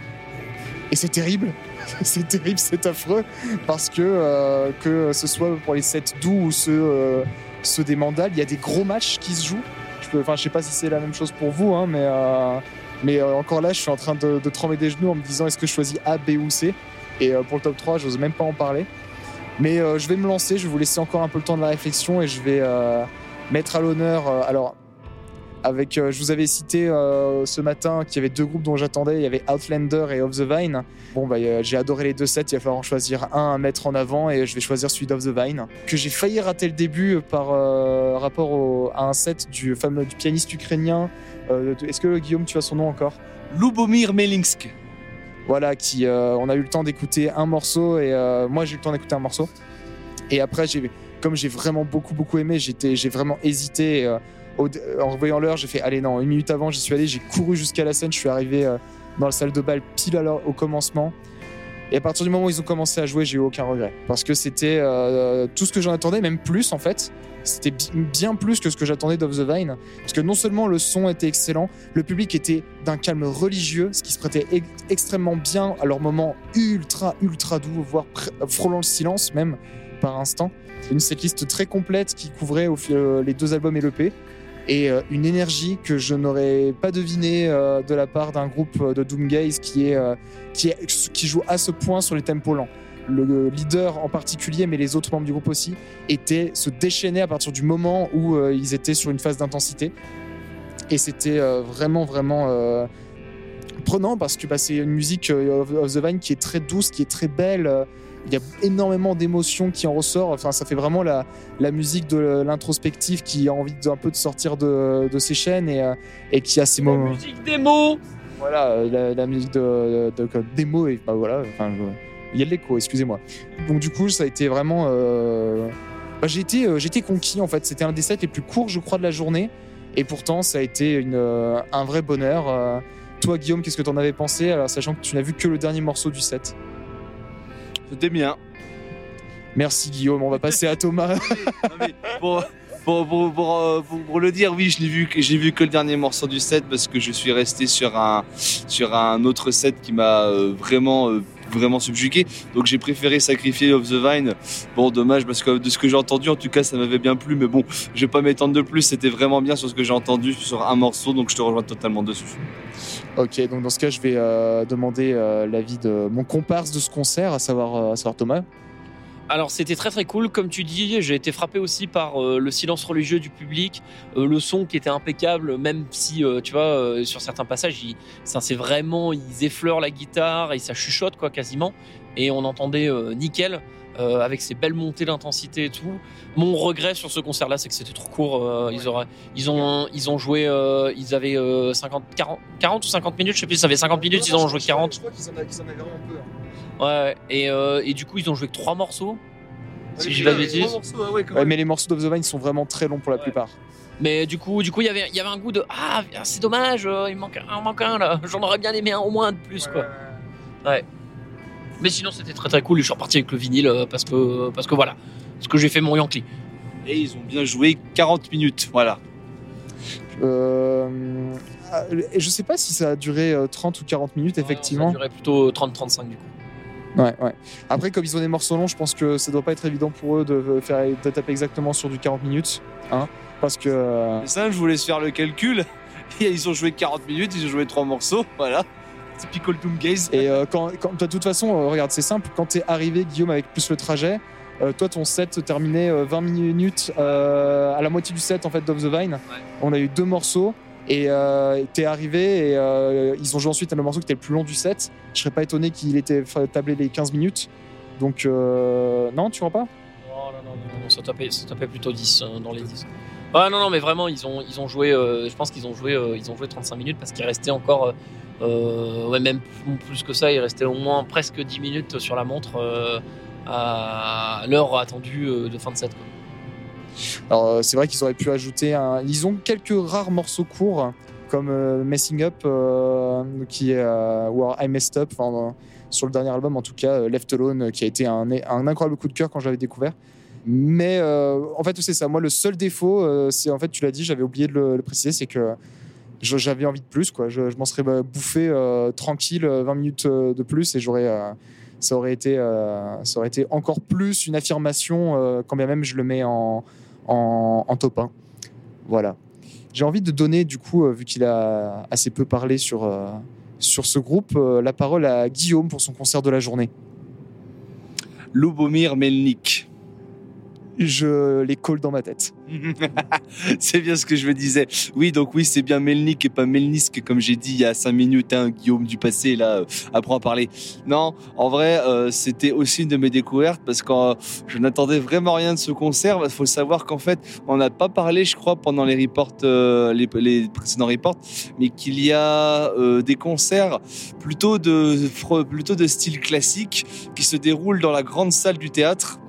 [SPEAKER 1] Et c'est terrible, [LAUGHS] c'est terrible, c'est affreux parce que euh, que ce soit pour les sets doux ou ceux, euh, ceux des mandales, il y a des gros matchs qui se jouent. Je je sais pas si c'est la même chose pour vous, hein, mais euh, mais encore là, je suis en train de, de trembler des genoux en me disant est-ce que je choisis A, B ou C? Et pour le top 3, j'ose même pas en parler. Mais je vais me lancer, je vais vous laisser encore un peu le temps de la réflexion et je vais mettre à l'honneur. alors, avec, euh, je vous avais cité euh, ce matin qu'il y avait deux groupes dont j'attendais. Il y avait Outlander et Of the Vine. Bon, bah, euh, j'ai adoré les deux sets. Il va falloir en choisir un à mettre en avant et je vais choisir celui d'Of the Vine. Que j'ai failli rater le début par rapport au- à un set du fameux du pianiste ukrainien. Est-ce que Guillaume, tu as son nom encore?
[SPEAKER 4] Lubomir Melinsk.
[SPEAKER 1] voilà, qui euh, on a eu le temps d'écouter un morceau et euh, moi j'ai eu le temps d'écouter un morceau. Et après, j'ai, comme j'ai vraiment beaucoup beaucoup aimé, j'étais, j'ai vraiment hésité. euh, en revoyant l'heure, j'ai fait allez non, une minute avant, j'y suis allé, j'ai couru jusqu'à la scène, je suis arrivé euh, dans la salle de bal pile au commencement. Et à partir du moment où ils ont commencé à jouer, j'ai eu aucun regret parce que c'était euh, tout ce que j'en attendais, même plus en fait. C'était bi- bien plus que ce que j'attendais d'Off the Vine. Parce que non seulement le son était excellent, le public était d'un calme religieux, ce qui se prêtait ex- extrêmement bien à leur moment ultra, ultra doux, voire frôlant le silence même par instant. Une setlist très complète qui couvrait euh, les deux albums et l'EP. Et euh, une énergie que je n'aurais pas deviné euh, de la part d'un groupe euh, de Doomgaze qui, est, qui, joue à ce point sur les tempos lents. Le leader en particulier, mais les autres membres du groupe aussi, étaient, se déchaînaient à partir du moment où ils étaient sur une phase d'intensité. Et c'était vraiment, vraiment prenant parce que bah, c'est une musique of, of the Vine qui est très douce, qui est très belle. Il y a énormément d'émotions qui en ressort. Enfin, ça fait vraiment la, la musique de l'introspective qui a envie d'un peu de sortir de, de ses chaînes et, euh, et qui a
[SPEAKER 2] La
[SPEAKER 1] moments.
[SPEAKER 2] musique démo
[SPEAKER 1] Voilà, euh, la, la musique de, de, de- démo et bah voilà. Enfin, il y a de l'écho, excusez-moi. Donc du coup, ça a été vraiment. euh, bah, j'ai été, euh, conquis en fait. C'était un des sets les plus courts, je crois, de la journée. Et pourtant, ça a été une, euh, un vrai bonheur. Euh, toi, Guillaume, qu'est-ce que t'en avais pensé? Alors, sachant que tu n'as vu que le dernier morceau du set.
[SPEAKER 4] C'était bien.
[SPEAKER 1] Merci Guillaume. On va passer à Thomas. [LAUGHS]
[SPEAKER 4] Non, mais pour, pour, pour, pour, euh, pour- le dire, oui, je n'ai vu, j'ai vu que le dernier morceau du set parce que je suis resté sur un, sur un autre set qui m'a euh, vraiment, euh, vraiment subjugué. Donc j'ai préféré sacrifier Of the Vine. Bon, dommage parce que de ce que j'ai entendu, en tout cas, ça m'avait bien plu. Mais bon, je vais pas m'étendre de plus. C'était vraiment bien sur ce que j'ai entendu sur un morceau, donc je te rejoins totalement dessus.
[SPEAKER 1] ok, donc dans ce cas, je vais euh, demander euh, l'avis de mon comparse de ce concert, à savoir, euh, à savoir Thomas.
[SPEAKER 2] Alors c'était très très cool, comme tu dis, j'ai été frappé aussi par euh, le silence religieux du public, euh, le son qui était impeccable, même si euh, tu vois sur certains passages, ils- ça c'est vraiment ils effleurent la guitare et ça chuchote quoi quasiment, et on entendait nickel avec ces belles montées d'intensité et tout. Mon regret sur ce concert-là, c'est que c'était trop court. ils auraient, ils ont, ils ont joué, ils avaient euh, 50, 40, 40 ou 50 minutes, je sais plus, ça avait 50 minutes, ils en ont joué 40.
[SPEAKER 1] Je crois qu'ils en, avaient vraiment peu.
[SPEAKER 2] Ouais, et, euh, et du coup, ils ont joué que trois morceaux. Si je dis pas de bêtises.
[SPEAKER 4] Trois morceaux, ah ouais, quand
[SPEAKER 1] Ouais,
[SPEAKER 4] même.
[SPEAKER 1] mais les morceaux d'Off the Vine sont vraiment très longs pour la
[SPEAKER 2] Ouais.
[SPEAKER 1] plupart.
[SPEAKER 2] Mais du coup, du coup, il y avait, il y avait un goût de ah, c'est dommage, euh, il manque un, il manque un là. J'en aurais bien aimé un au moins de plus quoi. Mais sinon, c'était très très cool. Et je suis reparti avec le vinyle euh, parce que parce que voilà, parce que j'ai fait mon Yankee.
[SPEAKER 4] Et ils ont bien joué 40 minutes. Voilà.
[SPEAKER 1] Euh, et je sais pas si ça a duré euh, 30 ou 40 minutes,
[SPEAKER 2] Ça
[SPEAKER 1] effectivement.
[SPEAKER 2] durait plutôt 30-35 du coup.
[SPEAKER 1] Ouais, ouais. Après, comme ils ont des morceaux longs, je pense que ça doit pas être évident pour eux de, faire, de taper exactement sur du 40 minutes. Hein, parce que. euh,
[SPEAKER 4] Et ça, je vous laisse faire le calcul. [LAUGHS] Ils ont joué 40 minutes, ils ont joué trois morceaux. [LAUGHS] Voilà. Typical Doom Gaze.
[SPEAKER 1] Et euh, quand, quand- de toute façon, euh, regarde, c'est simple. Quand t'es arrivé, Guillaume, avec plus le trajet, euh, toi, ton set terminait euh, 20 minutes à la moitié du set en fait d'Off the Vine. On a eu deux morceaux. Et euh, t'es arrivé et euh, ils ont joué ensuite le morceau qui était le plus long du set. Je serais pas étonné qu'il était tablé les 15 minutes. Donc, euh, non, tu vois pas?
[SPEAKER 2] Oh, non, non, non, ça tapait, plutôt 10 euh, dans les 10. Ah non, non, mais vraiment, ils ont, ils ont joué, euh, je pense qu'ils ont joué, ont joué 35 minutes parce qu'il restait encore, ouais, même plus que ça, il restait au moins presque 10 minutes sur la montre à l'heure attendue de fin de set.
[SPEAKER 1] Alors, euh, c'est vrai qu'ils auraient pu ajouter un. Ils ont quelques rares morceaux courts, comme euh, Messing Up, euh, qui est, ou I Messed Up, enfin, sur le dernier album, en tout cas, Left Alone, qui a été un, incroyable coup de cœur quand j'avais découvert. Mais en fait, c'est ça. Moi, le seul défaut, c'est en fait, tu l'as dit, j'avais oublié de le, préciser, c'est que je- j'avais envie de plus. Quoi. Je, je m'en serais bah, bouffé tranquille euh, 20 minutes de plus et j'aurais. ça aurait, été, ça aurait été encore plus une affirmation, quand bien même je le mets en, en, en top 1. Voilà. J'ai envie de donner, du coup, euh, vu qu'il a assez peu parlé sur, euh, sur ce groupe, euh, la parole à Guillaume pour son concert de la journée.
[SPEAKER 4] Lubomir Melnik.
[SPEAKER 1] Je les colle dans ma tête. [LAUGHS]
[SPEAKER 4] c'est bien ce que je me disais. Oui, donc oui, c'est bien Melnik et pas Melnisk, comme j'ai dit il y a 5 minutes, hein, Guillaume du passé, là, euh, apprend à parler. Non, en vrai, euh, c'était aussi une de mes découvertes parce que euh, je n'attendais vraiment rien de ce concert. Il faut savoir qu'en fait, on n'a pas parlé, je crois, pendant les reports, les, précédents reports, mais qu'il y a des concerts plutôt de, plutôt de style classique qui se déroulent dans la grande salle du théâtre.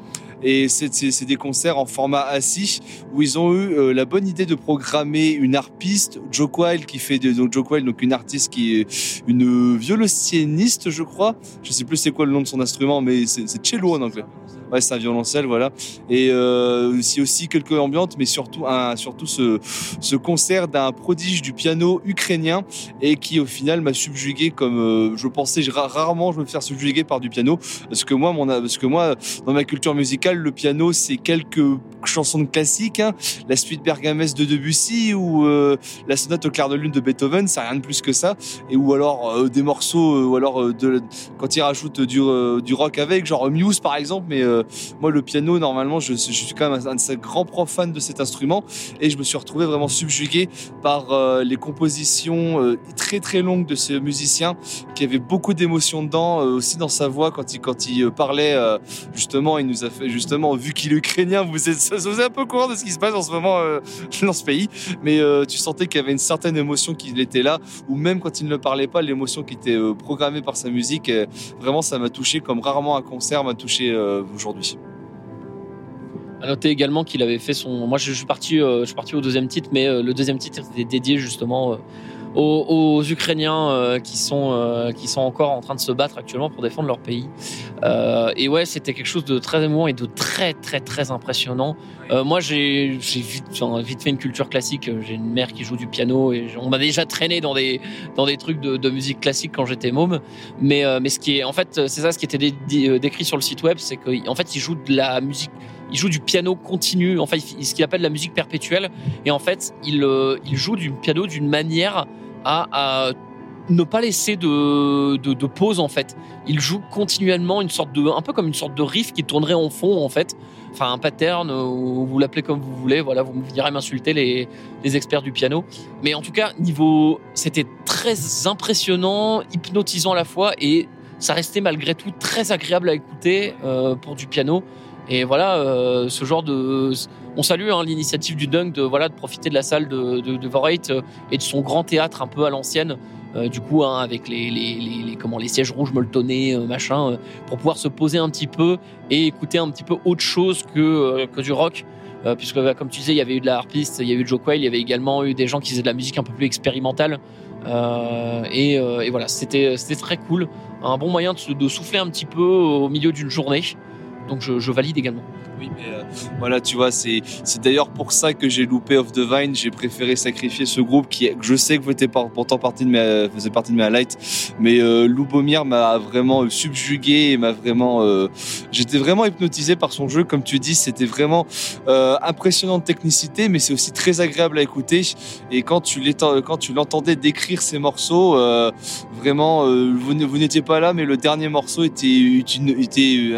[SPEAKER 4] Et c'est des concerts en format assis où ils ont eu euh, la bonne idée de programmer une harpiste, Joe Quile qui fait de, donc Joe Quile, donc une artiste qui est une violoncienniste, je crois. Je sais plus c'est quoi le nom de son instrument, mais c'est cello en anglais. Ouais, c'est un violoncelle, voilà. Et euh, aussi aussi quelques ambiantes, mais surtout un, surtout ce, ce concert d'un prodige du piano ukrainien et qui au final m'a subjugué comme euh, je pensais ra- rarement je me faire subjuguer par du piano. Parce que moi mon parce que moi dans ma culture musicale le piano c'est quelques chansons de classiques hein, la suite Bergamès de Debussy ou euh, la sonate au clair de lune de Beethoven c'est rien de plus que ça. Et ou alors euh, des morceaux ou alors quand ils rajoutent du, du rock avec genre Muse par exemple mais moi le piano normalement je, suis quand même un, un grands profane de cet instrument. Et je me suis retrouvé vraiment subjugué par euh, les compositions euh, très très longues de ce musicien qui avait beaucoup d'émotions dedans euh, aussi dans sa voix quand il quand il euh, parlait euh, justement il nous a fait justement vu qu'il est ukrainien vous êtes vous un peu courant de ce qui se passe en ce moment euh, [LAUGHS] dans ce pays. Mais euh, tu sentais qu'il y avait une certaine émotion qui était là ou même quand il ne parlait pas l'émotion qui était euh, programmée par sa musique euh, vraiment ça m'a touché comme rarement un concert m'a touché euh, aujourd'hui
[SPEAKER 2] À noter également qu'il avait fait son. Moi, je suis parti, euh, je suis parti au deuxième titre, mais euh, le deuxième titre était dédié justement euh, aux, aux Ukrainiens euh, qui sont euh, qui sont encore en train de se battre actuellement pour défendre leur pays. Euh, et ouais, c'était quelque chose de très émouvant et de très très très impressionnant. Moi, j'ai vite, vite fait une culture classique. J'ai une mère qui joue du piano et on m'a déjà traîné dans des dans des trucs de, de musique classique quand j'étais môme. Mais mais ce qui est en fait, c'est ça, ce qui était dé- dé- décrit sur le site web, c'est qu'en fait, il joue de la musique il joue du piano continu, enfin ce qu'il appelle la musique perpétuelle. Et en fait, il, euh, joue du piano d'une manière à, ne pas laisser de, pause en fait. Il joue continuellement une sorte de, un peu comme une sorte de riff qui tournerait en fond en fait. Enfin un pattern, euh, ou vous l'appelez comme vous voulez. Voilà, vous direz m'insulter les, les experts du piano. Mais en tout cas, niveau, c'était très impressionnant, hypnotisant à la fois et ça restait malgré tout très agréable à écouter euh, pour du piano. Et voilà, euh, ce genre de. On salue hein, l'initiative du Dunk de, voilà, de profiter de la salle de, de, de euh, et de son grand théâtre un peu à l'ancienne euh, du coup, hein, avec les, les, les, comment, les sièges rouges molletonnés, machin, pour pouvoir se poser un petit peu et écouter un petit peu autre chose que, que du rock. Puisque, bah, comme tu disais, il y avait eu de la harpiste, il y avait eu Joe Quayle, il y avait également eu des gens qui faisaient de la musique un peu plus expérimentale. Et, voilà, c'était très cool. Un bon moyen de souffler un petit peu au milieu d'une journée. Donc, je, valide également.
[SPEAKER 4] Oui, mais euh, voilà, tu vois, c'est d'ailleurs pour ça que j'ai loupé Off the Vine. J'ai préféré sacrifier ce groupe qui, je sais que faisait par- pourtant partie de mes, faisait partie de mes highlights. Mais euh, Lubomir m'a vraiment euh, subjugué et m'a vraiment. euh, J'étais vraiment hypnotisé par son jeu. Comme tu dis, c'était vraiment euh, impressionnant de technicité, mais c'est aussi très agréable à écouter. Et quand tu l'étends- quand tu l'entendais décrire ces morceaux, euh, vraiment, euh, vous n'étiez pas là, mais le dernier morceau était, une, était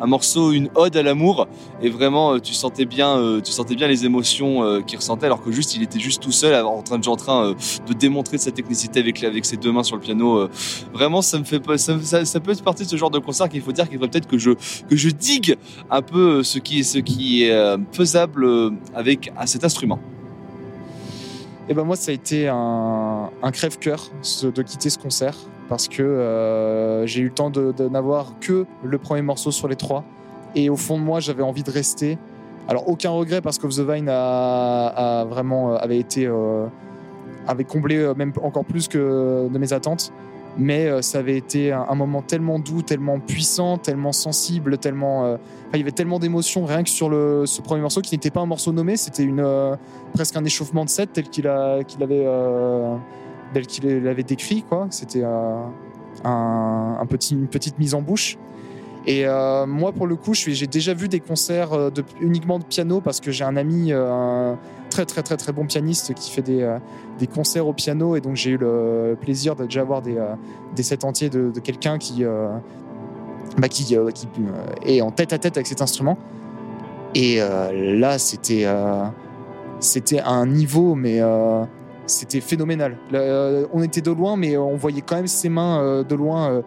[SPEAKER 4] un morceau, une ode à l'amour et vraiment euh, tu sentais bien euh, tu sentais bien les émotions euh, qu'il ressentait alors que juste il était juste tout seul en train de démontrer sa technicité avec ses deux mains sur le piano vraiment ça me fait ça, peut être partie de ce genre de concert qu'il faut dire qu'il faudrait peut-être que je que je digue un peu ce qui ce qui est faisable avec à cet instrument
[SPEAKER 1] Et ben moi, ça a été un, un crève-cœur de quitter ce concert parce que j'ai eu le temps de, de n'avoir que le premier morceau sur les trois. Et au fond de moi, j'avais envie de rester. Alors, aucun regret parce qu'Off the Vine a, vraiment euh, avait été euh, avait comblé euh, même encore plus que de mes attentes. Mais ça avait été un, moment tellement doux, tellement puissant, tellement sensible, tellement. il y avait tellement d'émotions rien que sur le, ce premier morceau qui n'était pas un morceau nommé, c'était une presque un échauffement de set tel qu'il qu'il avait tel qu'il l'avait décrit quoi. C'était un petit une petite mise en bouche. Et euh, moi pour le coup, j'ai déjà vu des concerts euh, uniquement de piano parce que j'ai un ami euh, un très très très très bon pianiste qui fait des concerts au piano et donc j'ai eu le plaisir de déjà avoir des des sets entiers de, quelqu'un qui bah, est en tête à tête avec cet instrument. Et là, c'était euh, un niveau, mais c'était phénoménal. On était de loin, mais on voyait quand même ses mains de loin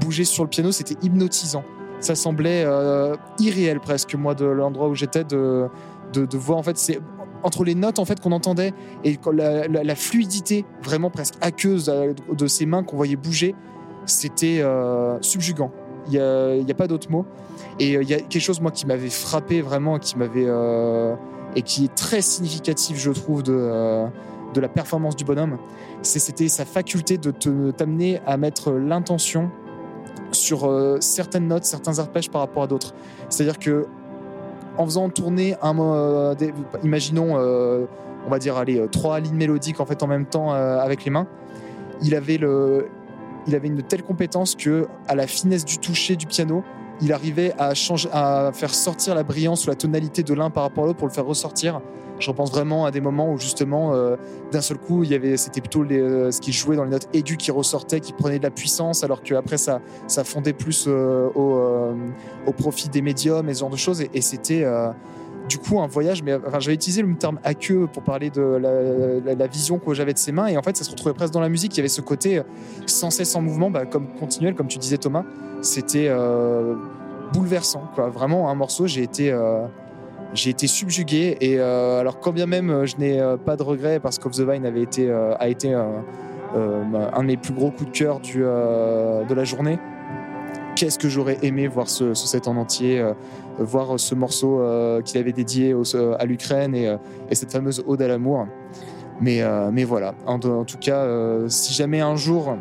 [SPEAKER 1] bouger sur le piano. C'était hypnotisant. Ça semblait euh, irréel presque, moi, de l'endroit où j'étais, de, de, de voir en fait, c'est entre les notes en fait qu'on entendait et la, fluidité vraiment presque aqueuse euh, de ses mains qu'on voyait bouger, c'était euh, subjugant. Il n'y a, pas d'autre mot. Et euh, il y a quelque chose moi qui m'avait frappé vraiment, qui m'avait et qui est très significatif, je trouve, de, de la performance du bonhomme. C'était sa faculté de t'amener à mettre l'intention sur euh, certaines notes, certains arpèges par rapport à d'autres. C'est-à-dire que en faisant tourner euh, imaginons, euh, on va dire, allez, trois lignes mélodiques en fait en même temps avec les mains, il avait le, il avait une telle compétence que, à la finesse du toucher du piano, il arrivait à faire sortir la brillance ou la tonalité de l'un par rapport à l'autre pour le faire ressortir. Je repense vraiment à des moments où justement, euh, d'un seul coup, c'était plutôt euh, ce qui jouait dans les notes aiguës qui ressortait, qui prenait de la puissance, alors qu'après ça, ça fondait plus euh, au, profit des médiums et ce genre de choses. Et, c'était du coup un voyage. Mais j'avais utilisé le terme aqueux pour parler de la, vision que j'avais de ses mains. Et en fait, ça se retrouvait presque dans la musique. Il y avait ce côté sans cesse en mouvement, bah, comme continuel, comme tu disais Thomas. C'était euh, bouleversant. Vraiment un morceau. J'ai été euh, j'ai été subjugué et euh, alors quand bien même je n'ai pas de regrets parce qu'Off the Vine avait été a été un de mes plus gros coups de cœur de la journée. Qu'est-ce que j'aurais aimé voir ce, set en entier, voir ce morceau qu'il avait dédié à l'Ukraine et, et cette fameuse ode à l'amour. Mais, mais voilà, en, tout cas, si jamais un jour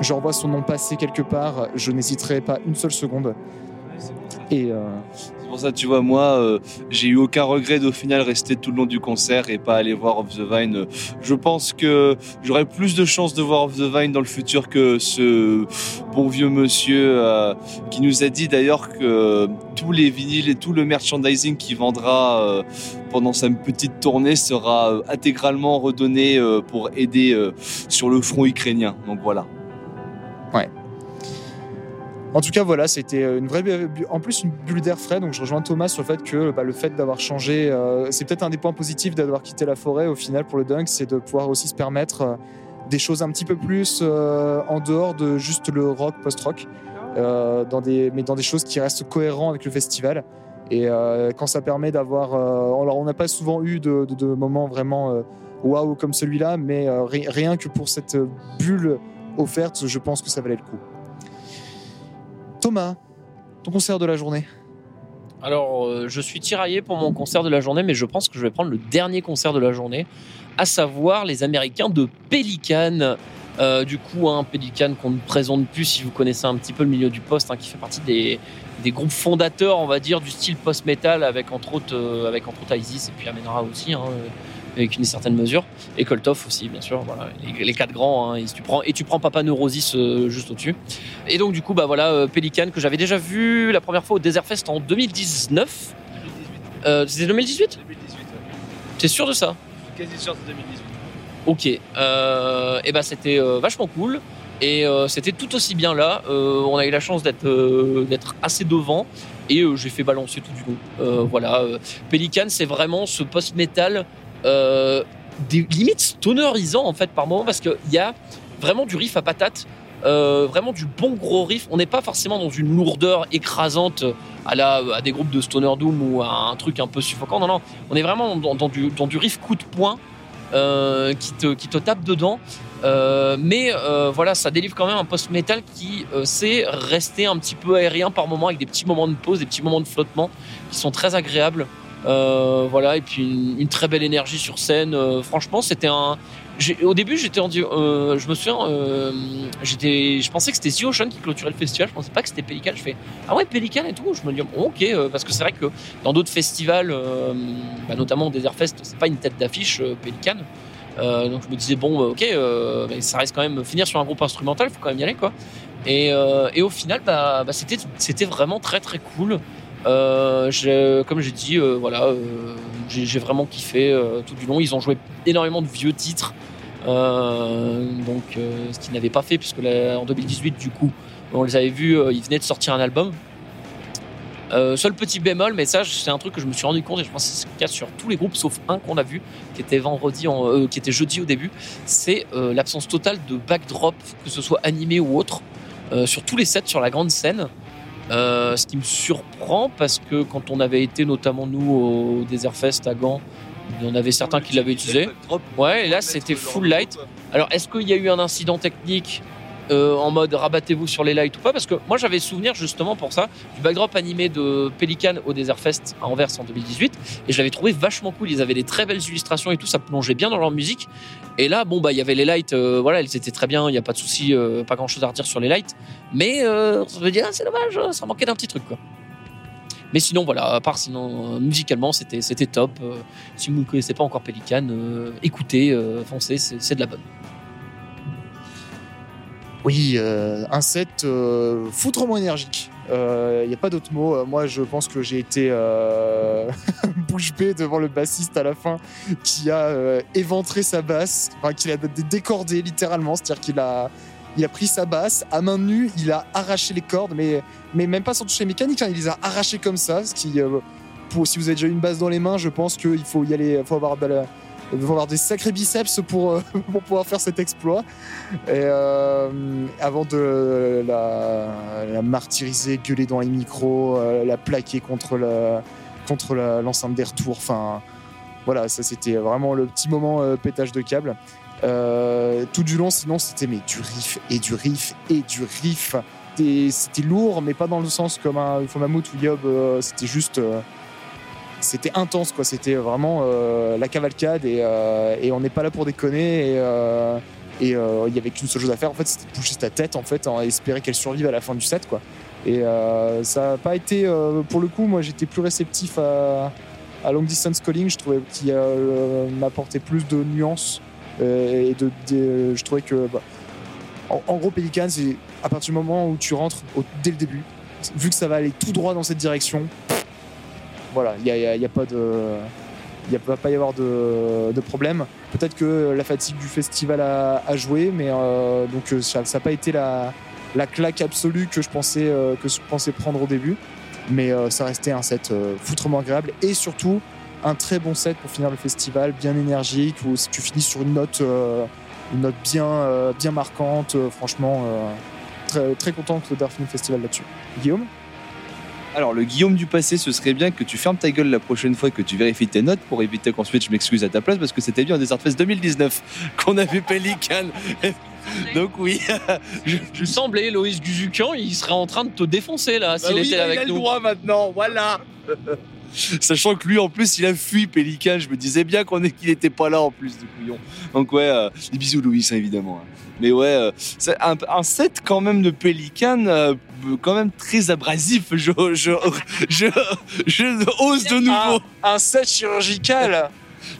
[SPEAKER 1] je revois son nom passer quelque part, je n'hésiterai pas une seule seconde. Et euh,
[SPEAKER 4] C'est pour ça, tu vois, moi, euh, j'ai eu aucun regret d'au final rester tout le long du concert et pas aller voir Off the Vine. Je pense que j'aurais plus de chances de voir Off the Vine dans le futur que ce bon vieux monsieur euh, qui nous a dit d'ailleurs que tous les vinyles et tout le merchandising qu'il vendra pendant sa petite tournée sera intégralement redonné pour aider sur le front ukrainien. Donc voilà.
[SPEAKER 1] En tout cas, voilà, c'était une vraie, en plus une bulle d'air frais. Donc, je rejoins Thomas sur le fait que bah, le fait d'avoir changé, euh, c'est peut-être un des points positifs d'avoir quitté la forêt au final pour le dunk, c'est de pouvoir aussi se permettre euh, des choses un petit peu plus euh, en dehors de juste le rock post-rock, euh, mais dans des choses qui restent cohérentes avec le festival. Et euh, quand ça permet d'avoir, euh, alors on n'a pas souvent eu de, moments vraiment euh, waouh comme celui-là, mais euh, ri- rien que pour cette euh, bulle offerte, je pense que ça valait le coup. Thomas, ton concert de la journée?
[SPEAKER 2] Alors, euh, je suis tiraillé pour mon concert de la journée, mais je pense que je vais prendre le dernier concert de la journée, à savoir les Américains de Pelican. Euh, du coup, un Pelican qu'on ne présente plus si vous connaissez un petit peu le milieu du post, hein, qui fait partie des, groupes fondateurs, on va dire, du style post-metal, avec entre autres, euh, avec entre autres Isis et puis Amenra aussi, hein, avec une certaine mesure, et Koltov aussi, bien sûr. Voilà, les, les quatre grands. hein, et, tu prends, et tu prends Papa Neurosis euh, juste au-dessus. Et donc, du coup, bah voilà, euh, Pelican que j'avais déjà vu la première fois au Desert Fest en 2019. Euh, C'était 2018
[SPEAKER 4] 2018, ouais.
[SPEAKER 2] T'es sûr de ça?
[SPEAKER 4] Quasi sûr de 2018.
[SPEAKER 2] Ok. Et ben c'était vachement cool. Et c'était tout aussi bien là. On a eu la chance d'être d'être assez devant. Et j'ai fait balancer tout du long. Voilà. Pelican, c'est vraiment ce post-metal euh, des limites stonerisant en fait par moment parce qu'il y a vraiment du riff à patate. euh, vraiment du bon gros riff. On n'est pas forcément dans une lourdeur écrasante à, la, à des groupes de Stoner Doom ou à un truc un peu suffocant. Non, non. On est vraiment dans, du, dans du riff coup de poing euh, qui, te, qui te tape dedans. Mais voilà, ça délivre quand même un post-metal qui sait rester un petit peu aérien par moment avec des petits moments de pause, des petits moments de flottement qui sont très agréables. Euh, voilà, et puis une, très belle énergie sur scène. Euh, franchement, c'était un. Au début, j'étais en. euh, je me souviens, j'étais, je pensais que c'était Ocean qui clôturait le festival. Je pensais pas que c'était Pelican. Je fais ah ouais Pelican et tout. Je me dis ok, parce que c'est vrai que dans d'autres festivals, bah, notamment Desert Fest, c'est pas une tête d'affiche Pelican. Donc je me disais bon, ok, euh, mais ça reste quand même finir sur un groupe instrumental, faut quand même y aller quoi. Et, et au final, bah, bah, c'était c'était vraiment très très cool. Euh, comme j'ai dit, euh, voilà, euh, j'ai vraiment kiffé tout du long. Ils ont joué énormément de vieux titres, donc ce qu'ils n'avaient pas fait puisque la- en 2018, du coup, on les avait vus, ils venaient de sortir un album. Seul petit bémol, mais ça, c'est un truc que je me suis rendu compte et je pense que c'est le cas sur tous les groupes sauf un qu'on a vu, qui était vendredi, en, qui était jeudi au début. C'est l'absence totale de backdrop, que ce soit animé ou autre, sur tous les sets sur la grande scène. Euh, ce qui me surprend parce que quand on avait été notamment nous au Desert Fest à Gand, il y en avait certains qui l'avaient utilisé. Ouais, et là c'était full light. Alors, est-ce qu'il y a eu un incident technique euh, en mode rabattez-vous sur les lights ou pas Parce que moi, j'avais souvenir justement pour ça du backdrop animé de Pelican au Desert Fest à Anvers en 2018, et je l'avais trouvé vachement cool. Ils avaient des très belles illustrations et tout, ça plongeait bien dans leur musique. Et là, bon, bah, il y avait les lights, euh, voilà, ils étaient très bien, il n'y a pas de souci, euh, pas grand chose à redire sur les lights, mais je me dis, ah, c'est dommage, ça manquait d'un petit truc, quoi. Mais sinon, voilà, à part sinon, musicalement, c'était c'était top. Si vous ne connaissez pas encore Pelican, écoutez, foncez, c'est de la bonne.
[SPEAKER 1] Oui, euh, un set euh, foutrement énergique. Il n'y a pas d'autre mot. Euh, Moi, je pense que j'ai été euh, [LAUGHS] bouche bée devant le bassiste à la fin qui a euh, éventré sa basse, enfin, qu'il a dé- décordé littéralement. C'est-à-dire qu'il a, il a pris sa basse à main nue, il a arraché les cordes, mais, mais même pas sans toucher mécanique. hein, il les a arrachées comme ça. Qui, euh, pour, si vous avez déjà une basse dans les mains, je pense qu'il faut y aller. Faut avoir de la- il faut avoir des sacrés biceps pour, euh, [LAUGHS] pour pouvoir faire cet exploit. Et euh, avant de la, martyriser, gueuler dans les micros, euh, la plaquer contre la contre l'enceinte des retours. Enfin, voilà, ça c'était vraiment le petit moment pétage de câble. Tout du long, sinon c'était mais du riff et du riff et du riff. C'était- lourd, mais pas dans le sens comme un Fomamout ou Yob. c'était juste. Euh, c'était intense, quoi. C'était vraiment euh, la cavalcade et, euh, et on n'est pas là pour déconner. Et, euh, et euh, il y avait qu'une seule chose à faire en fait c'était de bouger ta tête en fait et espérer qu'elle survive à la fin du set quoi et euh, ça n'a pas été euh, pour le coup moi j'étais plus réceptif à, long distance calling je trouvais qu'il euh, m'apportait plus de nuances euh, et de, je trouvais que bah, en, gros Pelican c'est à partir du moment où tu rentres dès le début vu que ça va aller tout droit dans cette direction voilà il n'y a, pas de il ne va pas y avoir de, de problème. Peut-être que la fatigue du festival a, joué, mais euh, donc euh, ça n'a pas été la, la claque absolue que je pensais euh, que je pensais prendre au début. Mais ça restait un set foutrement agréable et surtout un très bon set pour finir le festival, bien énergique où tu finis sur une note, une note bien, bien marquante. franchement, très, très content que Dark Film Festival là-dessus. Guillaume?
[SPEAKER 4] Alors, le Guillaume du passé, ce serait bien que tu fermes ta gueule la prochaine fois que tu vérifies tes notes pour éviter qu'ensuite je m'excuse à ta place parce que c'était bien en Desert Fest 2019 qu'on a vu Pelican. [LAUGHS] Donc oui, [LAUGHS] je,
[SPEAKER 2] Je semblais, Loïs Guzukian, il serait en train de te défoncer là s'il
[SPEAKER 4] Bah oui,
[SPEAKER 2] était
[SPEAKER 4] bah,
[SPEAKER 2] avec
[SPEAKER 4] il a
[SPEAKER 2] nous.
[SPEAKER 4] le droit maintenant, voilà. [LAUGHS] [LAUGHS] Sachant que lui, en plus, il a fui Pélican. Je me disais bien qu'on est qu'il n'était pas là en plus de couillon. Donc ouais, euh, des bisous Louis, hein, évidemment. hein. Mais ouais, euh, c'est un, un set quand même de Pélican, euh, quand même très abrasif. Je, je, je, je ose de nouveau.
[SPEAKER 1] Un set chirurgical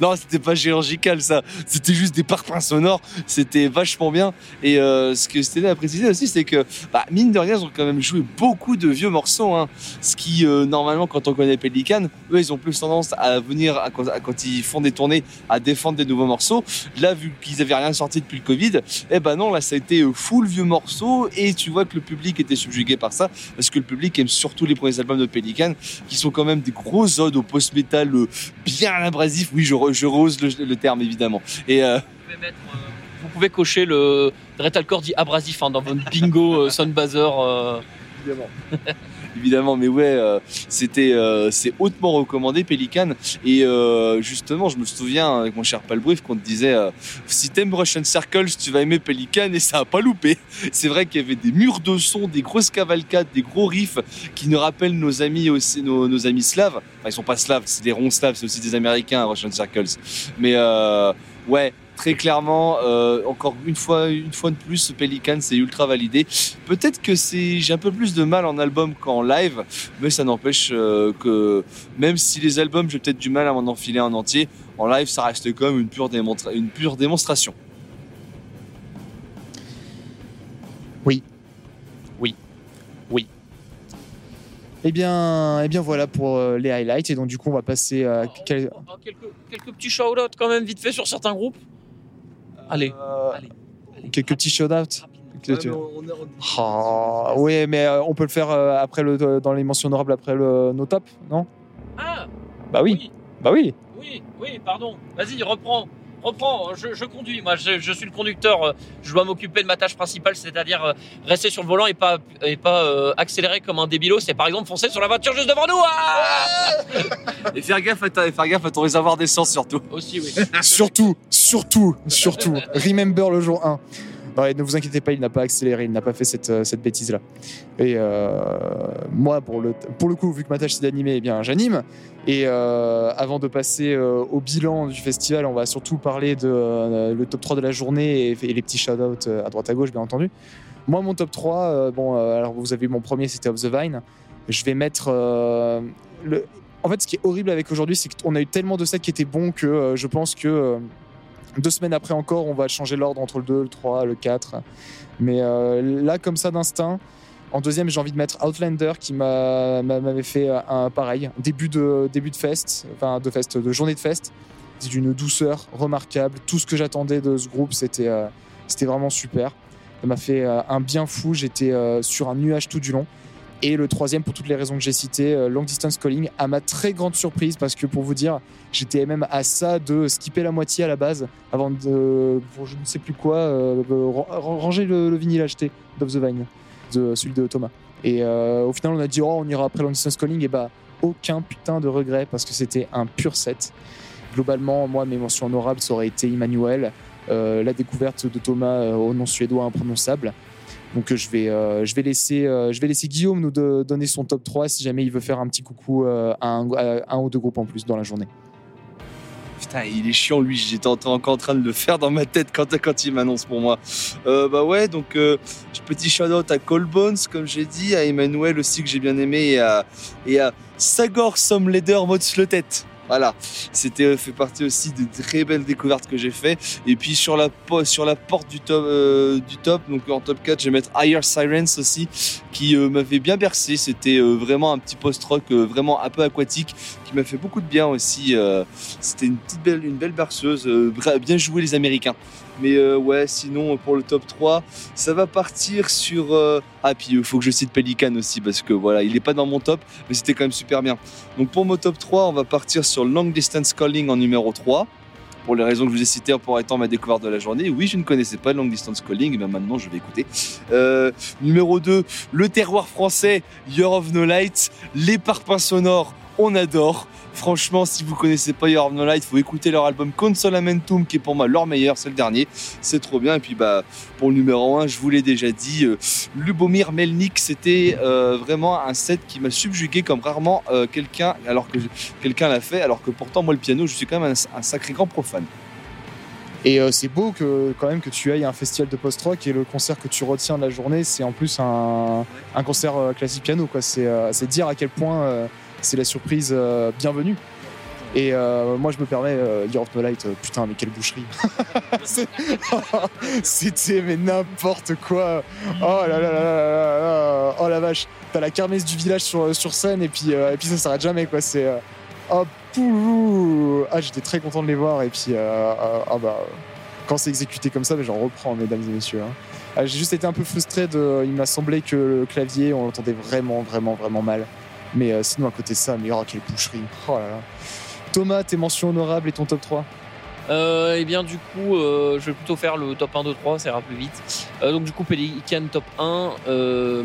[SPEAKER 4] Non, c'était pas chirurgical ça. C'était juste des parpaings sonores. C'était vachement bien. Et euh, ce que c'était à préciser aussi, c'est que bah, mine de rien, ils ont quand même joué beaucoup de vieux morceaux. Hein. Ce qui euh, normalement, quand on connaît Pelican, eux, ils ont plus tendance à venir quand, ils font des tournées à défendre des nouveaux morceaux. Là, vu qu'ils avaient rien sorti depuis le Covid, eh ben non, là, ça a été full vieux morceaux. Et tu vois que le public était subjugué par ça, parce que le public aime surtout les premiers albums de Pelican, qui sont quand même des gros odes au post-metal euh, bien abrasif. Je, rose le, le terme évidemment. Et euh,
[SPEAKER 2] Vous pouvez, mettre, euh, vous pouvez cocher le Dretalcore dit abrasif hein, dans votre bingo euh, Sunbazer. [LAUGHS]
[SPEAKER 4] évidemment, mais ouais, euh, c'était, euh, c'est hautement recommandé Pelican. Et euh, justement, je me souviens avec mon cher Palbrief qu'on te disait, euh, si t'aimes Russian Circles, tu vas aimer Pelican, et ça a pas loupé. [LAUGHS] C'est vrai qu'il y avait des murs de son, des grosses cavalcades, des gros riffs qui nous rappellent nos amis aussi, nos, nos amis slaves. Enfin, ils sont pas slaves, c'est des ronds slaves, c'est aussi des Américains, Russian Circles. Mais euh, ouais. Très clairement, euh, encore une fois, une fois de plus, Pelican c'est ultra validé. Peut-être que c'est, j'ai un peu plus de mal en album qu'en live, mais ça n'empêche euh, que même si les albums j'ai peut-être du mal à m'en enfiler en entier, en live ça reste comme une pure, démonstra- une pure démonstration.
[SPEAKER 1] Eh bien, eh bien voilà pour euh, les highlights. Et donc du coup, on va passer à quel-
[SPEAKER 2] Oh, oh, quelques, quelques petits shout-outs quand même vite fait sur certains groupes. Allez,
[SPEAKER 1] euh,
[SPEAKER 2] allez, allez.
[SPEAKER 1] quelques petits shout-outs.
[SPEAKER 4] On
[SPEAKER 1] Ah, oui, mais euh, on peut le faire euh, après le, dans les mentions honorables après le, nos tops, non?
[SPEAKER 2] Ah
[SPEAKER 1] Bah oui,
[SPEAKER 2] oui,
[SPEAKER 1] bah oui.
[SPEAKER 2] oui, oui, pardon. Vas-y, reprends. Reprends, je, je conduis, moi je, je suis le conducteur, euh, je dois m'occuper de ma tâche principale, c'est-à-dire euh, rester sur le volant et pas, et pas euh, accélérer comme un débilo, c'est par exemple foncer sur la voiture juste devant nous ah [LAUGHS]
[SPEAKER 4] Et faire gaffe à, ta- et faire gaffe à ton réservoir d'essence surtout.
[SPEAKER 2] Aussi, oui. [LAUGHS]
[SPEAKER 1] surtout, surtout, surtout. Remember le jour 1. Non, ne vous inquiétez pas, il n'a pas accéléré, il n'a pas fait cette, euh, cette bêtise-là. Et euh, moi, pour le, pour le coup, vu que ma tâche c'est d'animer, eh bien, j'anime. Et euh, avant de passer au bilan du festival, on va surtout parler de le top 3 de la journée et, les petits shout-outs à droite à gauche, bien entendu. Moi, mon top 3, euh, bon, alors vous avez vu mon premier, c'était Of the Vine. Je vais mettre. En fait, ce qui est horrible avec aujourd'hui, c'est qu'on a eu tellement de sets qui étaient bons que je pense que deux semaines après encore, on va changer l'ordre entre le 2, le 3, le 4. Mais euh, là, comme ça d'instinct, en deuxième, j'ai envie de mettre Outlander qui m'a- m'a- m'avait fait euh, un pareil, début de, début de fest, enfin de fest, de journée de fest. C'est d'une douceur remarquable. Tout ce que j'attendais de ce groupe, c'était euh, vraiment super. Ça m'a fait un bien fou. J'étais sur un nuage tout du long. Et le troisième, pour toutes les raisons que j'ai citées, euh, Long Distance Calling, à ma très grande surprise, parce que pour vous dire, j'étais même à ça de skipper la moitié à la base, avant de, pour je ne sais plus quoi, euh, ra- ranger le, le vinyle acheté d'Off the Vine, de celui de Thomas. Et euh, au final, on a dit, oh, on ira après Long Distance Calling, et bah, aucun putain de regret, parce que c'était un pur set. Globalement, moi, mes mentions honorables, ça aurait été Emmanuel, euh, la découverte de Thomas euh, au nom suédois imprononçable. Donc euh, je vais, euh, je, vais laisser, euh, je vais laisser Guillaume nous donner son top 3 si jamais il veut faire un petit coucou à, un, ou deux groupes en plus dans la journée.
[SPEAKER 4] Putain, il est chiant lui, j'étais en- encore en train de le faire dans ma tête quand, quand il m'annonce pour moi. Bah ouais, donc petit shout-out à Colbones, comme j'ai dit, à Emmanuel aussi que j'ai bien aimé, et à, Sagor Somleder Mode Tête. Voilà, c'était euh, fait partie aussi de très belles découvertes que j'ai fait. Et puis sur la, sur la porte du top, euh, du top, donc en top 4, je vais mettre Higher Sirens aussi, qui euh, m'avait bien bercé. C'était vraiment un petit post-rock vraiment un peu aquatique, qui m'a fait beaucoup de bien aussi. c'était une petite belle, une belle berceuse, bien joué les Américains. Mais euh, ouais, sinon pour le top 3, ça va partir sur. euh, Ah, puis il faut que je cite Pelican aussi, parce que voilà, il est pas dans mon top, mais c'était quand même super bien. Donc pour mon top 3, on va partir sur Long Distance Calling en numéro 3. pour les raisons que je vous ai citées pour étant ma découverte de la journée? Oui, je ne connaissais pas Long Distance Calling, mais maintenant je vais écouter. Euh, numéro 2, le terroir français, Year of No Light, les parpaings sonores, on adore. Franchement, si vous connaissez pas of No Light, faut écouter leur album Consolamentum, qui est pour moi leur meilleur, c'est le dernier. C'est trop bien. Et puis, bah, pour le numéro 1, je vous l'ai déjà dit, euh, Lubomir Melnik, c'était euh, vraiment un set qui m'a subjugué comme rarement euh, quelqu'un, alors que quelqu'un l'a fait, alors que pourtant, moi, le piano, je suis quand même un, sacré grand profane.
[SPEAKER 1] Et c'est beau que quand même que tu ailles à un festival de post-rock et le concert que tu retiens de la journée, c'est en plus un, concert classique piano. quoi. C'est dire à quel point c'est la surprise euh, bienvenue. Et euh, moi, je me permets, euh, Year of No Light, euh, putain, mais quelle boucherie. [LAUGHS] [LAUGHS] C'était mais n'importe quoi. Oh là là là là là. Oh la vache. T'as la kermesse du village sur, sur scène et puis, et puis ça s'arrête jamais, quoi. C'est. oh, pouh. Ah, j'étais très content de les voir et puis. ah bah. Quand c'est exécuté comme ça, mais j'en reprends, mesdames et messieurs. hein. Ah, J'ai juste été un peu frustré de. Il m'a semblé que le clavier, on l'entendait vraiment, vraiment, vraiment mal. Mais euh, sinon, à côté de ça, mais oh, quelle boucherie. Oh là là. Thomas, tes mentions honorables et ton top 3
[SPEAKER 2] Euh, et bien du coup, euh, je vais plutôt faire le top 1, 2, 3, ça ira plus vite. Euh, donc du coup, Pelican top 1, euh,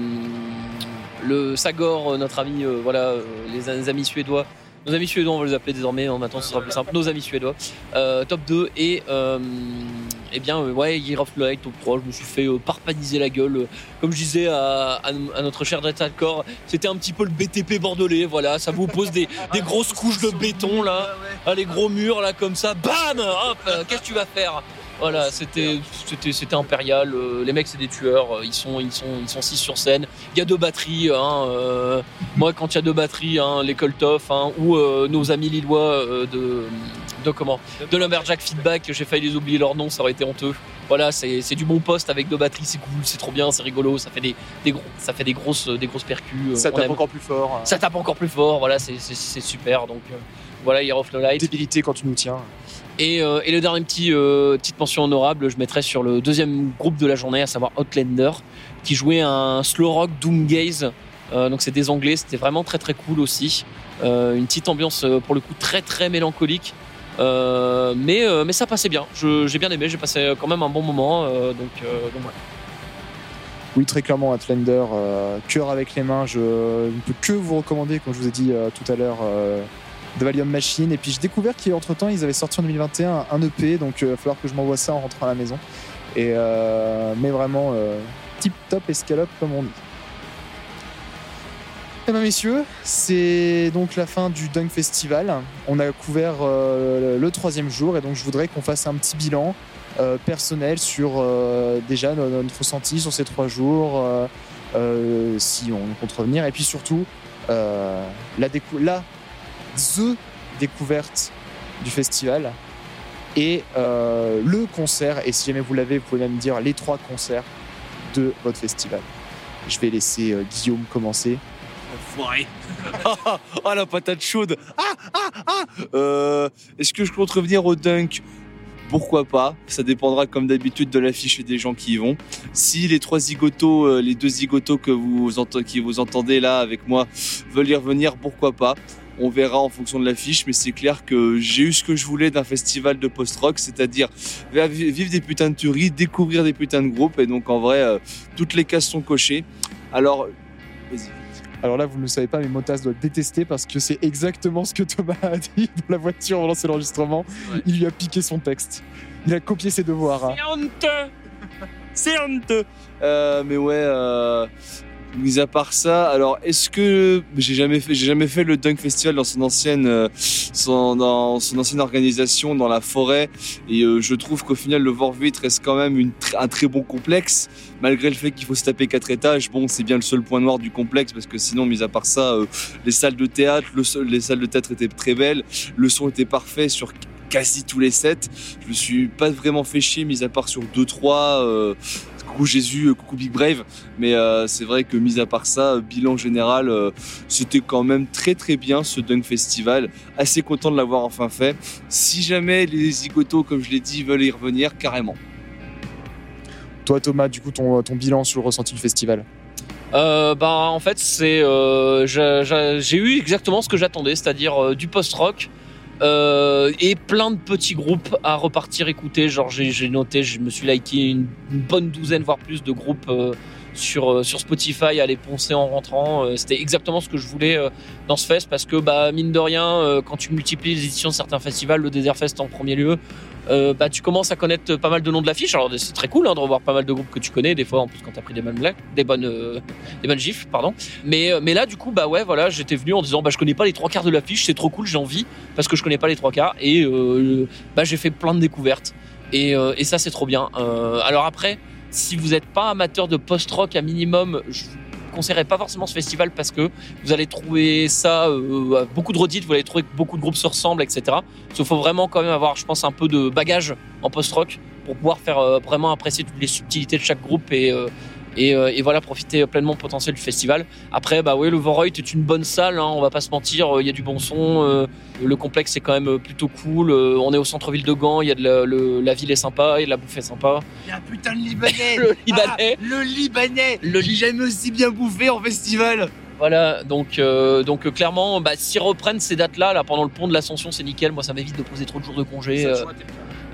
[SPEAKER 2] le Sagor, notre ami, voilà, les amis suédois. Nos amis suédois, on va les appeler désormais, hein, maintenant ce sera plus simple. Nos amis suédois. Euh, top 2 et euh, eh bien euh, ouais, Year of Light top 3, je me suis fait euh, parpaniser la gueule. Comme je disais à, notre cher Dreadcore, c'était un petit peu le BTP bordelais, voilà, ça vous pose des, des grosses couches de béton là. Ah, les gros murs là comme ça, bam Hop, qu'est-ce que tu vas faire? Voilà, c'était c'était impérial. euh, les mecs c'est des tueurs, euh, ils sont ils sont ils sont six sur scène. Il y a deux batteries. Hein, euh, moi quand il y a deux batteries, hein, les Coltoff hein, ou euh, nos amis lillois euh, de de comment de Lumberjack Feedback, j'ai failli les oublier leur nom, ça aurait été honteux. Voilà, c'est du bon poste avec deux batteries, c'est cool, c'est trop bien, c'est rigolo, ça fait des des gros, ça fait des grosses des grosses percus.
[SPEAKER 1] Ça tape
[SPEAKER 2] aime.
[SPEAKER 1] encore plus fort.
[SPEAKER 2] ça tape encore plus fort. Voilà, c'est super. Donc voilà, Year of No Light.
[SPEAKER 1] Débilité quand tu nous tiens.
[SPEAKER 2] Et, euh, et le dernier petit euh, petite mention honorable, je mettrais sur le deuxième groupe de la journée, à savoir Outlander, qui jouait un slow rock doom gaze. Euh, donc c'est des Anglais, c'était vraiment très très cool aussi. Une petite ambiance pour le coup très très mélancolique. Mais, mais ça passait bien. J'ai bien aimé, j'ai passé quand même un bon moment. donc.
[SPEAKER 1] Oui, très clairement, Outlander, cœur avec les mains. Je ne peux que vous recommander, comme je vous ai dit tout à l'heure, euh, The Valium Machine. Et puis j'ai découvert qu'entre temps, ils avaient sorti en 2021 un EP, donc il va falloir que je m'envoie ça en rentrant à la maison. Et, euh, mais vraiment, euh, tip top escalope, comme on dit. Eh bien, messieurs, c'est donc la fin du Dunk Festival. On a couvert euh, le troisième jour et donc je voudrais qu'on fasse un petit bilan euh, personnel sur euh, déjà no- notre ressenti sur ces trois jours, euh, euh, si on compte revenir, et puis surtout euh, la, la the découverte du festival et euh, le concert. Et si jamais vous l'avez, vous pouvez même dire les trois concerts de votre festival. Je vais laisser euh, Guillaume commencer.
[SPEAKER 4] Enfoiré. [LAUGHS] oh la patate chaude. Ah ah ah. Euh, Est-ce que je compte revenir au dunk? Pourquoi pas Ça dépendra comme d'habitude de l'affiche et des gens qui y vont. Si les trois zigotos, les deux zigotos que vous qui vous entendez là avec moi veulent y revenir, pourquoi pas on verra en fonction de l'affiche, mais c'est clair que j'ai eu ce que je voulais d'un festival de post-rock, c'est-à-dire vi- vivre des putains de tueries, découvrir des putains de groupes, et donc en vrai, euh, toutes les cases sont cochées. Alors, vas-y.
[SPEAKER 1] Alors là, vous ne le savez pas, mais Motas doit détester parce que c'est exactement ce que Thomas a dit [LAUGHS] dans la voiture avant de lancer l'enregistrement.
[SPEAKER 2] Ouais.
[SPEAKER 1] Il lui a piqué son texte. Il a copié ses devoirs. hein.
[SPEAKER 2] C'est honteux
[SPEAKER 4] c'est honteux. Euh, mais ouais, euh, mis à part ça, alors est-ce que j'ai jamais fait, le Dunk Festival dans son ancienne, euh, dans son ancienne organisation dans la forêt, et euh, je trouve qu'au final le Vorvit reste quand même un très bon complexe, malgré le fait qu'il faut se taper quatre étages. Bon, c'est bien le seul point noir du complexe parce que sinon, mis à part ça, euh, les salles de théâtre, les salles de théâtre étaient très belles, le son était parfait sur quasi tous les sets. Je me suis pas vraiment fait chier, mis à part sur deux trois. euh, coucou Jésus, euh, coucou Big Brave. Mais euh, c'est vrai que mis à part ça, euh, bilan général, euh, c'était quand même très très bien ce Dunk Festival. Assez content de l'avoir enfin fait. Si jamais les zigotos, comme je l'ai dit, veulent y revenir, carrément.
[SPEAKER 1] Toi, Thomas, du coup, ton, ton bilan sur le ressenti du festival?
[SPEAKER 2] Euh, bah, en fait, c'est euh, j'ai eu exactement ce que j'attendais, c'est-à-dire euh, du post-rock, Euh, et plein de petits groupes à repartir écouter. Genre, j'ai noté, je me suis liké une, une bonne douzaine, voire plus de groupes euh, sur, euh, sur Spotify à les poncer en rentrant. Euh, C'était exactement ce que je voulais euh, dans ce fest parce que, bah, mine de rien, quand tu multiplies les éditions de certains festivals, le Desert Fest en premier lieu, bah, tu commences à connaître pas mal de noms de l'affiche. Alors, c'est très cool hein, de revoir pas mal de groupes que tu connais, des fois en plus quand t'as pris des bonnes blagues, des bonnes, des bonnes gifs, pardon. Mais, mais là, du coup, bah ouais, voilà, j'étais venu en disant, bah, je connais pas les trois quarts de l'affiche, c'est trop cool, j'ai envie parce que je connais pas les trois quarts et bah, j'ai fait plein de découvertes et, et ça, c'est trop bien. Alors après, si vous n'êtes pas amateur de post-rock à minimum, je vous conseillerais pas forcément ce festival parce que vous allez trouver ça euh, beaucoup de redites, vous allez trouver que beaucoup de groupes se ressemblent, etc. Qu'il faut vraiment quand même avoir, je pense, un peu de bagage en post-rock pour pouvoir faire euh, vraiment apprécier toutes les subtilités de chaque groupe et euh, et, euh, et voilà profiter pleinement du potentiel du festival. Après, bah oui, le Vorreut est une bonne salle, hein, on va pas se mentir, il y a du bon son, euh, le complexe est quand même plutôt cool, euh, on est au centre-ville de Gand, il y a de la, le- la ville est sympa, et la bouffe est sympa.
[SPEAKER 4] Il y a un putain de Libanais [LAUGHS]
[SPEAKER 2] Le Libanais.
[SPEAKER 4] Ah, Le Libanais
[SPEAKER 2] Le
[SPEAKER 4] J'ai jamais aussi bien bouffé en festival
[SPEAKER 2] Voilà, donc euh, donc euh, clairement, bah, s'ils reprennent ces dates-là, là pendant le pont de l'Ascension, c'est nickel. Moi, ça m'évite de poser trop de jours de congé. euh,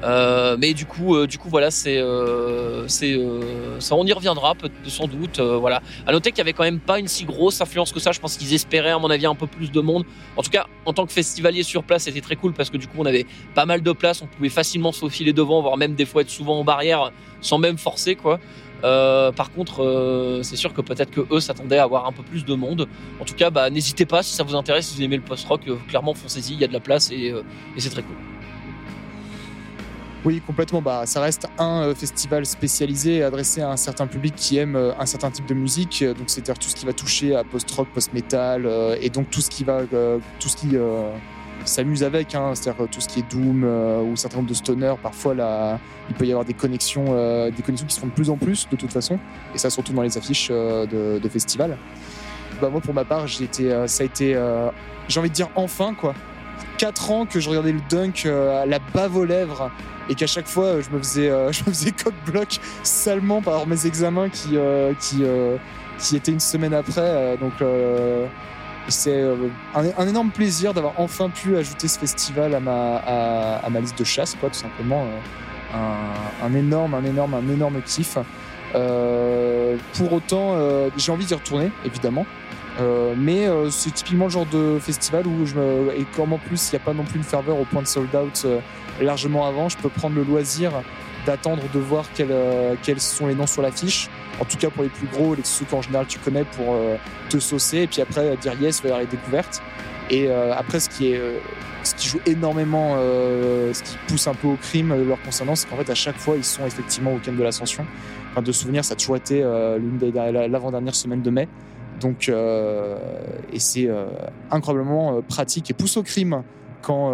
[SPEAKER 2] euh, mais du coup, euh, du coup, voilà, c'est euh, c'est euh, ça, on y reviendra sans doute. euh, voilà. À noter qu'il y avait quand même pas une si grosse affluence que ça. Je pense qu'ils espéraient, à mon avis, un peu plus de monde. En tout cas, en tant que festivalier sur place, c'était très cool parce que du coup, on avait pas mal de place. On pouvait facilement se faufiler devant, voire même des fois être souvent en barrière sans même forcer, quoi. Euh, par contre, euh, c'est sûr que peut-être que eux s'attendaient à avoir un peu plus de monde. En tout cas, bah, n'hésitez pas si ça vous intéresse, si vous aimez le post-rock, clairement foncez-y, il y a de la place et, et c'est très cool.
[SPEAKER 1] Oui, complètement. Bah, ça reste un euh, festival spécialisé adressé à un certain public qui aime euh, un certain type de musique. Euh, Donc, c'est-à-dire tout ce qui va toucher à post-rock, post-metal, et donc tout ce qui va, tout ce qui s'amuse avec. hein. c'est-à-dire tout ce qui est doom euh, ou un certain nombre de stoner. Parfois, là, il peut y avoir des connexions, des connexions qui se font de plus en plus, de toute façon. Et ça, surtout dans les affiches de, festivals. Bah, moi, pour ma part, j'ai été, ça a été, j'ai envie de dire enfin quoi. 4 ans que je regardais le dunk à la bave aux lèvres et qu'à chaque fois euh, je me faisais euh, [LAUGHS] je me faisais coq bloc salement par mes examens qui euh, qui qui étaient une semaine après. Donc c'est un, énorme plaisir d'avoir enfin pu ajouter ce festival à ma à, ma liste de chasse quoi tout simplement. Un, énorme un énorme un énorme kiff. Pour autant j'ai envie d'y retourner évidemment euh, mais euh, c'est typiquement le genre de festival où je me... et comme en plus il n'y a pas non plus une ferveur au point de sold out euh, largement avant, je peux prendre le loisir d'attendre de voir quels, euh, quels sont les noms sur l'affiche. En tout cas pour les plus gros, les ceux qu'en général tu connais pour euh, te saucer et puis après dire yes vers les découvertes. Et après ce qui est ce qui joue énormément, ce qui pousse un peu au crime leur concernant, c'est qu'en fait à chaque fois ils sont effectivement au week-end de l'ascension. Enfin, de souvenir, ça a toujours été l'une l'avant-dernière semaine de mai. Donc, euh, et c'est euh, incroyablement euh, pratique et pousse au crime quand,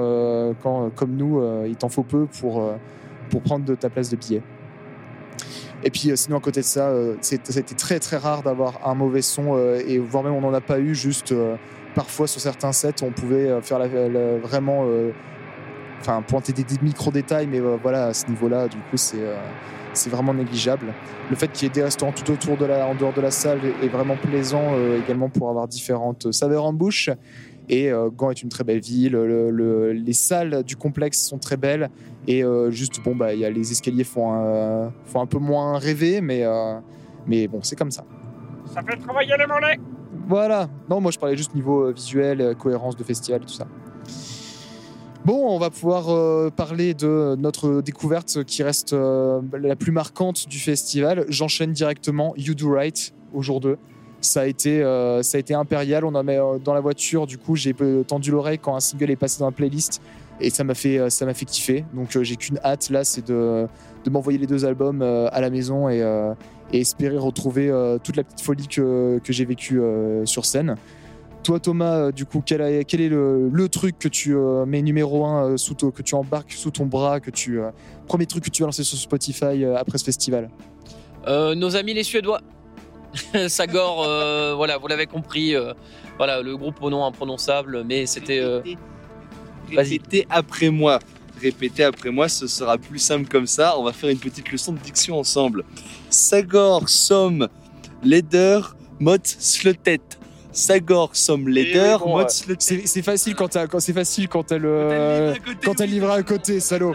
[SPEAKER 1] quand comme nous, il t'en faut peu pour, pour prendre de ta place de billet. Et puis, sinon, à côté de ça, été très très rare d'avoir un mauvais son et voire même on n'en a pas eu. Juste parfois sur certains sets, on pouvait faire la, vraiment, enfin, pointer des, des micro détails, mais voilà, à ce niveau-là, du coup, c'est c'est vraiment négligeable. Le fait qu'il y ait des restaurants tout autour de la, en dehors de la salle est vraiment plaisant euh, également pour avoir différentes saveurs en bouche. Et euh, Gand est une très belle ville. le- le- les salles du complexe sont très belles. Et euh, juste, bon, bah, y a les escaliers font un, font un peu moins rêver, mais, euh, mais bon, c'est comme ça.
[SPEAKER 2] Ça fait travailler les mollets
[SPEAKER 1] Voilà. Non, moi je parlais juste niveau euh, visuel, euh, cohérence de festival, tout ça. Bon, on va pouvoir euh, parler de notre découverte qui reste euh, la plus marquante du festival. J'enchaîne directement You Do Right au jour 2. Ça a été, euh, ça a été impérial. On en met dans la voiture. Du coup, j'ai tendu l'oreille quand un single est passé dans la playlist et ça m'a fait, ça m'a fait kiffer. Donc, j'ai qu'une hâte là, c'est de, m'envoyer les deux albums à la maison et, espérer retrouver toute la petite folie que, j'ai vécue sur scène. Toi, Thomas, euh, du coup, quel, est- quel est le, le truc que tu euh, mets numéro un euh, sous que tu embarques sous ton bras, que tu euh, premier truc que tu vas lancer sur Spotify euh, après ce festival?
[SPEAKER 2] Euh, nos amis les Suédois. [LAUGHS] Sagor, euh, voilà, vous l'avez compris. euh, voilà, le groupe au nom imprononçable, mais c'était. euh.
[SPEAKER 4] Répétez après moi. Répétez après moi, ce sera plus simple comme ça. On va faire une petite leçon de diction ensemble. Sagor, Somme, Leder, Mot, Slotet. Sagor
[SPEAKER 2] oui, bon, ouais.
[SPEAKER 4] le
[SPEAKER 1] C'est facile quand t'as- quand c'est facile quand elle euh, quand livre à côté, salaud.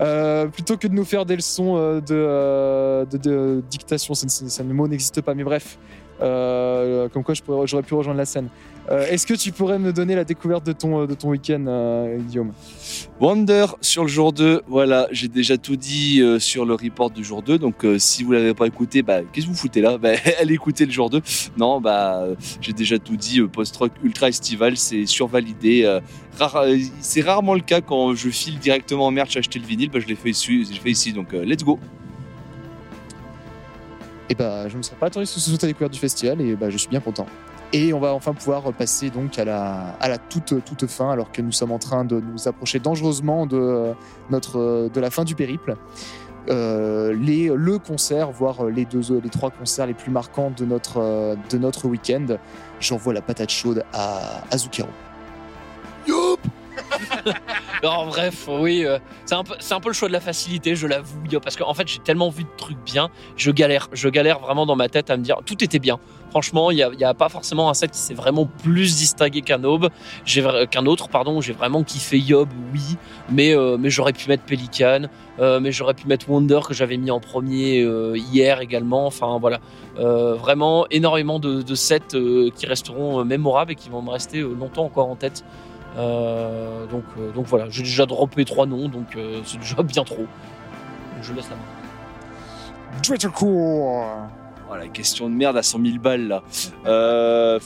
[SPEAKER 1] Euh, plutôt que de nous faire des leçons euh, de, euh, de, de dictation, ça, le mot n'existe pas, mais bref. Euh, comme quoi j'aurais pu rejoindre la scène. Euh, Est-ce que tu pourrais me donner la découverte de ton, de ton week-end, euh, Guillaume?
[SPEAKER 4] Wonder sur le jour 2, voilà, j'ai déjà tout dit euh, sur le report du jour 2, donc euh, si vous l'avez pas écouté, bah, qu'est-ce que vous foutez là? Bah, [LAUGHS] Allez écouter le jour 2. Non, bah, euh, j'ai déjà tout dit, euh, post-rock ultra estival, c'est survalidé. euh, rare- euh, c'est rarement le cas quand je file directement en merch acheter le vinyle, bah, je l'ai fait ici, fait donc euh, let's go.
[SPEAKER 1] Et bah, je ne me serais pas attendu sur ce ta découverte du festival et bah, je suis bien content. Et on va enfin pouvoir passer donc à la, à la toute, toute fin, alors que nous sommes en train de nous approcher dangereusement de, notre, de la fin du périple. Euh, les, le concert, voire les, deux, les trois concerts les plus marquants de notre, de notre week-end. J'envoie la patate chaude à Azukero.
[SPEAKER 2] Alors [LAUGHS] bref, oui, euh, c'est un, peu- c'est un peu le choix de la facilité, je l'avoue, parce qu'en fait j'ai tellement vu de trucs bien, je galère, je galère vraiment dans ma tête à me dire tout était bien. Franchement, il n'y a, pas forcément un set qui s'est vraiment plus distingué qu'un qu'un autre. J'ai vraiment kiffé Yob, oui, mais euh, j'aurais pu mettre Pelican, euh, mais j'aurais pu mettre Wonder que j'avais mis en premier euh, hier également. Enfin voilà, Euh, vraiment énormément de, sets euh, qui resteront euh, mémorables et qui vont me rester euh, longtemps encore en tête. Euh, donc, euh, voilà, j'ai déjà droppé trois noms, donc euh, c'est déjà [LAUGHS] bien trop. Je laisse la main.
[SPEAKER 1] Dreadcore
[SPEAKER 4] Oh, la question de merde à 100 000 balles là. Euh,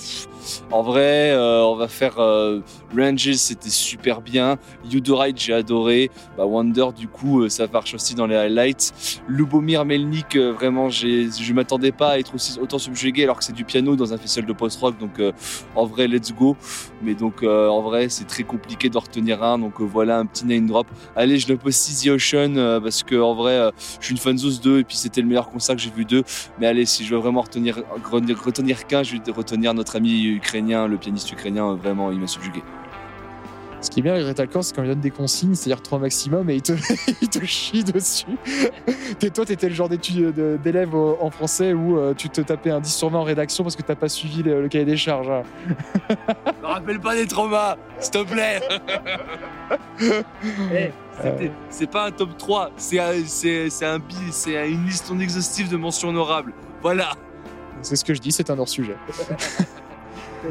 [SPEAKER 4] en vrai, euh, on va faire euh, Rangers, c'était super bien. Udorite, j'ai adoré. Bah, Wonder, du coup, euh, ça marche aussi dans les highlights. Lubomir Melnik, euh, vraiment, je m'attendais pas à être aussi autant subjugué alors que c'est du piano dans un festival de post-rock. Donc, euh, en vrai, let's go. Mais donc, en vrai, c'est très compliqué d'en retenir un. Donc, voilà un petit name drop. Allez, je le pose The Ocean parce que en vrai, je suis une fanzose 2 et puis c'était le meilleur concert que j'ai vu d'eux. Mais allez, si je veux vraiment retenir, retenir qu'un, je vais retenir notre ami ukrainien, le pianiste ukrainien, vraiment, il m'a subjugué.
[SPEAKER 1] Ce qui est bien avec Retalcore, c'est quand il donne des consignes, c'est-à-dire 3 maximum, et il te, [LAUGHS] il te chie dessus. [LAUGHS] T'es- toi, t'étais le genre d'élève au- en français où euh, tu te tapais un 10 sur 20 en rédaction parce que t'as pas suivi le, le cahier des charges. hein. [LAUGHS]
[SPEAKER 4] Me rappelle pas des traumas, s'il te plaît. Eh, c'était- c'est pas un top 3, c'est un, un c'est une liste non exhaustive de mentions honorables. Voilà.
[SPEAKER 1] C'est ce que je dis, c'est un hors-sujet.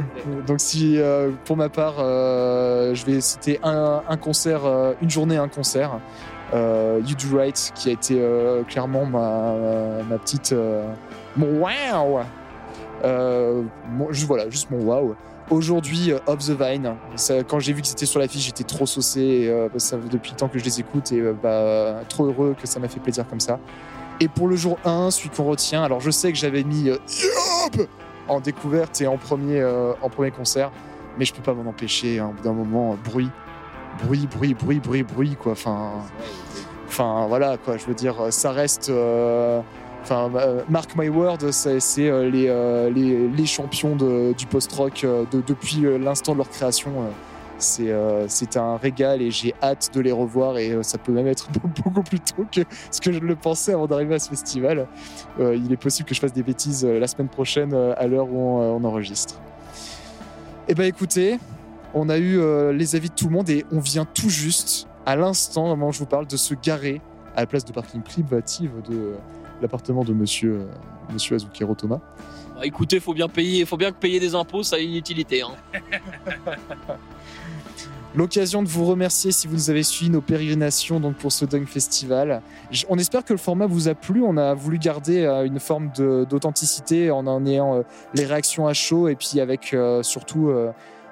[SPEAKER 1] [LAUGHS] Donc si euh, pour ma part, euh, je vais citer un, concert, euh, une journée, un concert. Euh, you Do Right, qui a été clairement ma, petite, mon wow. Juste voilà, juste mon wow. Aujourd'hui, Of the Vine. Quand j'ai vu que c'était sur l'affiche, j'étais trop saucé. Que ça depuis le temps que je les écoute et bah, trop heureux que ça m'a fait plaisir comme ça. Et pour le jour 1, celui qu'on retient, alors je sais que j'avais mis Yup en découverte et en premier, euh, en premier concert, mais je peux pas m'en empêcher. hein, au bout d'un moment, euh, bruit, bruit, bruit, bruit, bruit, bruit, quoi. Enfin, enfin voilà, quoi. Je veux dire, ça reste. euh, Enfin, euh, mark my word, c'est euh, les, euh, les, les champions du post-rock euh, de- depuis euh, l'instant de leur création. Euh, c'est euh, un régal et j'ai hâte de les revoir et euh, ça peut même être [LAUGHS] beaucoup plus tôt que ce que je le pensais avant d'arriver à ce festival. Euh, il est possible que je fasse des bêtises euh, la semaine prochaine euh, à l'heure où on, euh, on enregistre. Eh ben écoutez, on a eu euh, les avis de tout le monde et on vient tout juste, à l'instant, au moment où je vous parle, de se garer à la place de parking privative de l'appartement de monsieur, euh, monsieur Azukiro Thomas.
[SPEAKER 2] Bah, écoutez, faut bien payer, faut bien que payer des impôts, ça a une utilité. Hein. [LAUGHS]
[SPEAKER 1] L'occasion de vous remercier si vous nous avez suivi nos pérégrinations donc pour ce Dung Festival. On espère que le format vous a plu. On a voulu garder euh, une forme d'authenticité en ayant euh, les réactions à chaud et puis avec euh, surtout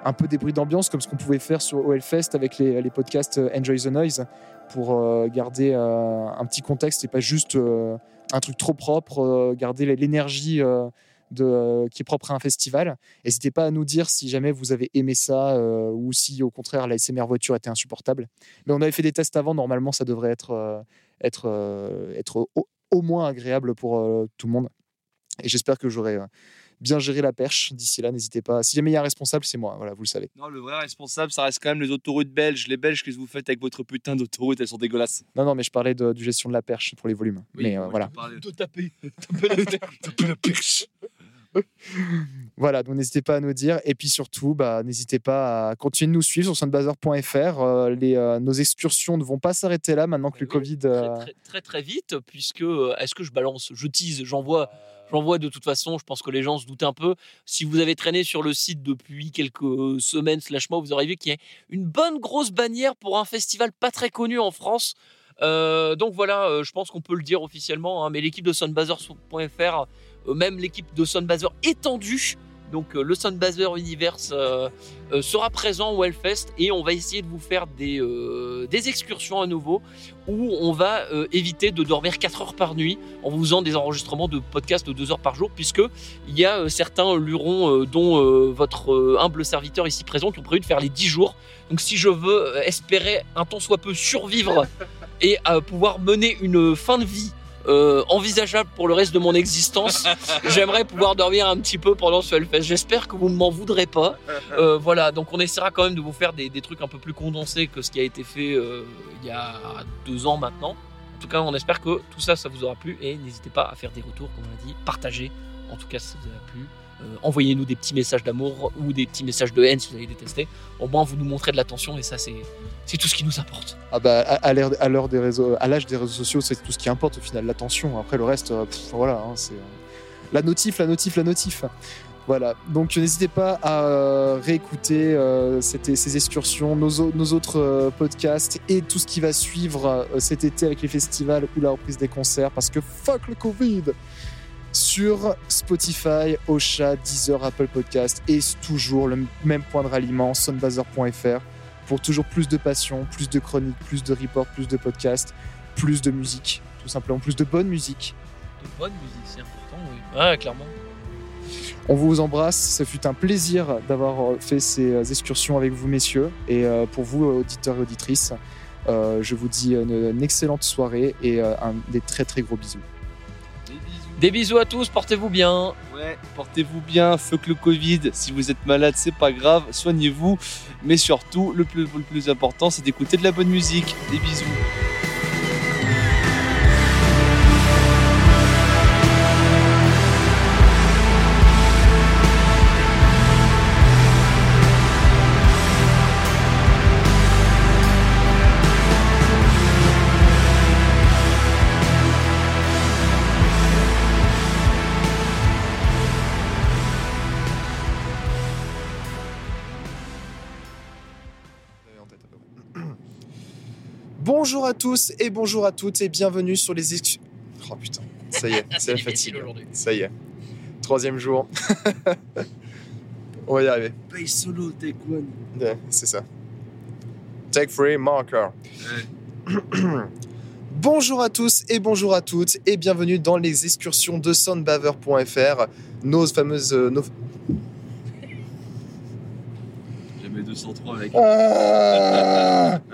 [SPEAKER 1] un peu des bruits d'ambiance comme ce qu'on pouvait faire sur OL Fest avec les, podcasts Enjoy the Noise pour garder un petit contexte et pas juste un truc trop propre, garder l'énergie de, euh, qui est propre à un festival. N'hésitez pas à nous dire si jamais vous avez aimé ça euh, ou si au contraire la SMR voiture était insupportable. Mais on avait fait des tests avant, normalement ça devrait être, euh, être, euh, être au, au moins agréable pour euh, tout le monde. Et j'espère que j'aurai euh, bien géré la perche d'ici là. N'hésitez pas. Si jamais il y a un responsable, c'est moi. Voilà, vous le savez.
[SPEAKER 4] Non, le vrai responsable, ça reste quand même les autoroutes belges. Les belges, qu'est-ce que vous faites avec votre putain d'autoroute? Elles sont dégueulasses.
[SPEAKER 1] Non, non, mais je parlais de, du gestion de la perche pour les volumes. mais euh, voilà.
[SPEAKER 2] De taper. taper la terre.
[SPEAKER 4] Taper la perche. [LAUGHS]
[SPEAKER 1] Voilà, donc n'hésitez pas à nous dire. Et puis surtout, bah, n'hésitez pas à continuer de nous suivre sur sunbuzzer.fr. Euh, les, euh, nos excursions ne vont pas s'arrêter là maintenant que le Covid.
[SPEAKER 2] très,
[SPEAKER 1] euh,
[SPEAKER 2] très, très, très vite, puisque est-ce que je balance, je tease, j'envoie, j'envoie de toute façon. Je pense que les gens se doutent un peu. Si vous avez traîné sur le site depuis quelques semaines slash mois, vous aurez vu qu'il y a une bonne grosse bannière pour un festival pas très connu en France. Donc voilà, je pense qu'on peut le dire officiellement. hein, mais l'équipe de sunbazer.fr, euh, même l'équipe de Sunbazer étendue. Donc euh, le Sunbazer Universe euh, euh, sera présent au Hellfest et on va essayer de vous faire des, euh, des excursions à nouveau où on va euh, éviter de dormir 4 heures par nuit en vous faisant des enregistrements de podcasts de 2 heures par jour puisque il y a euh, certains lurons euh, dont euh, votre euh, humble serviteur ici présent qui ont prévu de faire les 10 jours. Donc si je veux euh, espérer un tant soit peu survivre et euh, pouvoir mener une fin de vie euh, envisageable pour le reste de mon existence. [LAUGHS] J'aimerais pouvoir dormir un petit peu pendant ce Hellfest. J'espère que vous ne m'en voudrez pas. [LAUGHS] Euh, voilà, donc on essaiera quand même de vous faire des, des trucs un peu plus condensés que ce qui a été fait euh, il y a deux ans maintenant. En tout cas, on espère que tout ça, ça vous aura plu et n'hésitez pas à faire des retours, comme on l'a dit, partagez. En tout cas, si ça vous a plu. Euh, Envoyez-nous des petits messages d'amour ou des petits messages de haine si vous avez détesté. Au moins, vous nous montrez de l'attention et ça, c'est tout ce qui nous importe.
[SPEAKER 1] Ah bah, à, l'heure des réseaux, à l'âge des réseaux sociaux, c'est tout ce qui importe au final, l'attention. Après le reste, euh, voilà, hein, c'est euh, la notif, la notif, la notif. Voilà. Donc n'hésitez pas à réécouter ces excursions, nos, au- nos autres podcasts et tout ce qui va suivre cet été avec les festivals ou la reprise des concerts, parce que fuck le Covid. Sur Spotify, Ocha, Deezer, Apple Podcast et toujours le même point de ralliement, sunbazer.fr pour toujours plus de passion, plus de chroniques, plus de reports, plus de podcasts, plus de musique, tout simplement, plus de bonne musique.
[SPEAKER 2] De bonne musique, c'est important, oui. Ouais, clairement.
[SPEAKER 1] On vous embrasse, ce fut un plaisir d'avoir euh, fait ces euh, excursions avec vous, messieurs. Et euh, pour vous, auditeurs et auditrices, je vous dis une, excellente soirée et des très très gros bisous.
[SPEAKER 4] Des bisous.
[SPEAKER 2] À tous, portez-vous bien.
[SPEAKER 4] Ouais, portez-vous bien, fuck le Covid. Si vous êtes malade, c'est pas grave, soignez-vous. Mais surtout, le plus, le plus important, c'est d'écouter de la bonne musique. Des bisous.
[SPEAKER 1] Bonjour à tous et bonjour à toutes et bienvenue sur les excursions. Oh putain, ça y est, [LAUGHS] c'est la fatigue. Ça y est. Troisième jour. [LAUGHS] On va y arriver.
[SPEAKER 3] Pay solo, take one.
[SPEAKER 1] Ouais, c'est ça. Take free marker. [COUGHS] bonjour à tous et bonjour à toutes et bienvenue dans les excursions de soundbaver.fr, nos fameuses. euh, nos-
[SPEAKER 3] Jamais 203 avec.
[SPEAKER 1] Ah [LAUGHS]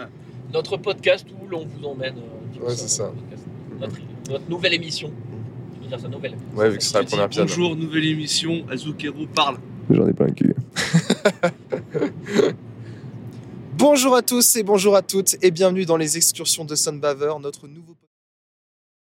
[SPEAKER 2] Notre podcast où l'on vous emmène. euh,
[SPEAKER 1] Ouais, c'est ça.
[SPEAKER 2] Podcast. Notre, notre nouvelle émission. Je veux dire, sa nouvelle.
[SPEAKER 1] ouais, vu que ce sera la première piano.
[SPEAKER 3] Bonjour, nouvelle émission. Azukero parle.
[SPEAKER 1] J'en ai plein le cul. [LAUGHS] bonjour à tous et bonjour à toutes et bienvenue dans les excursions de Sunbaver, notre nouveau podcast.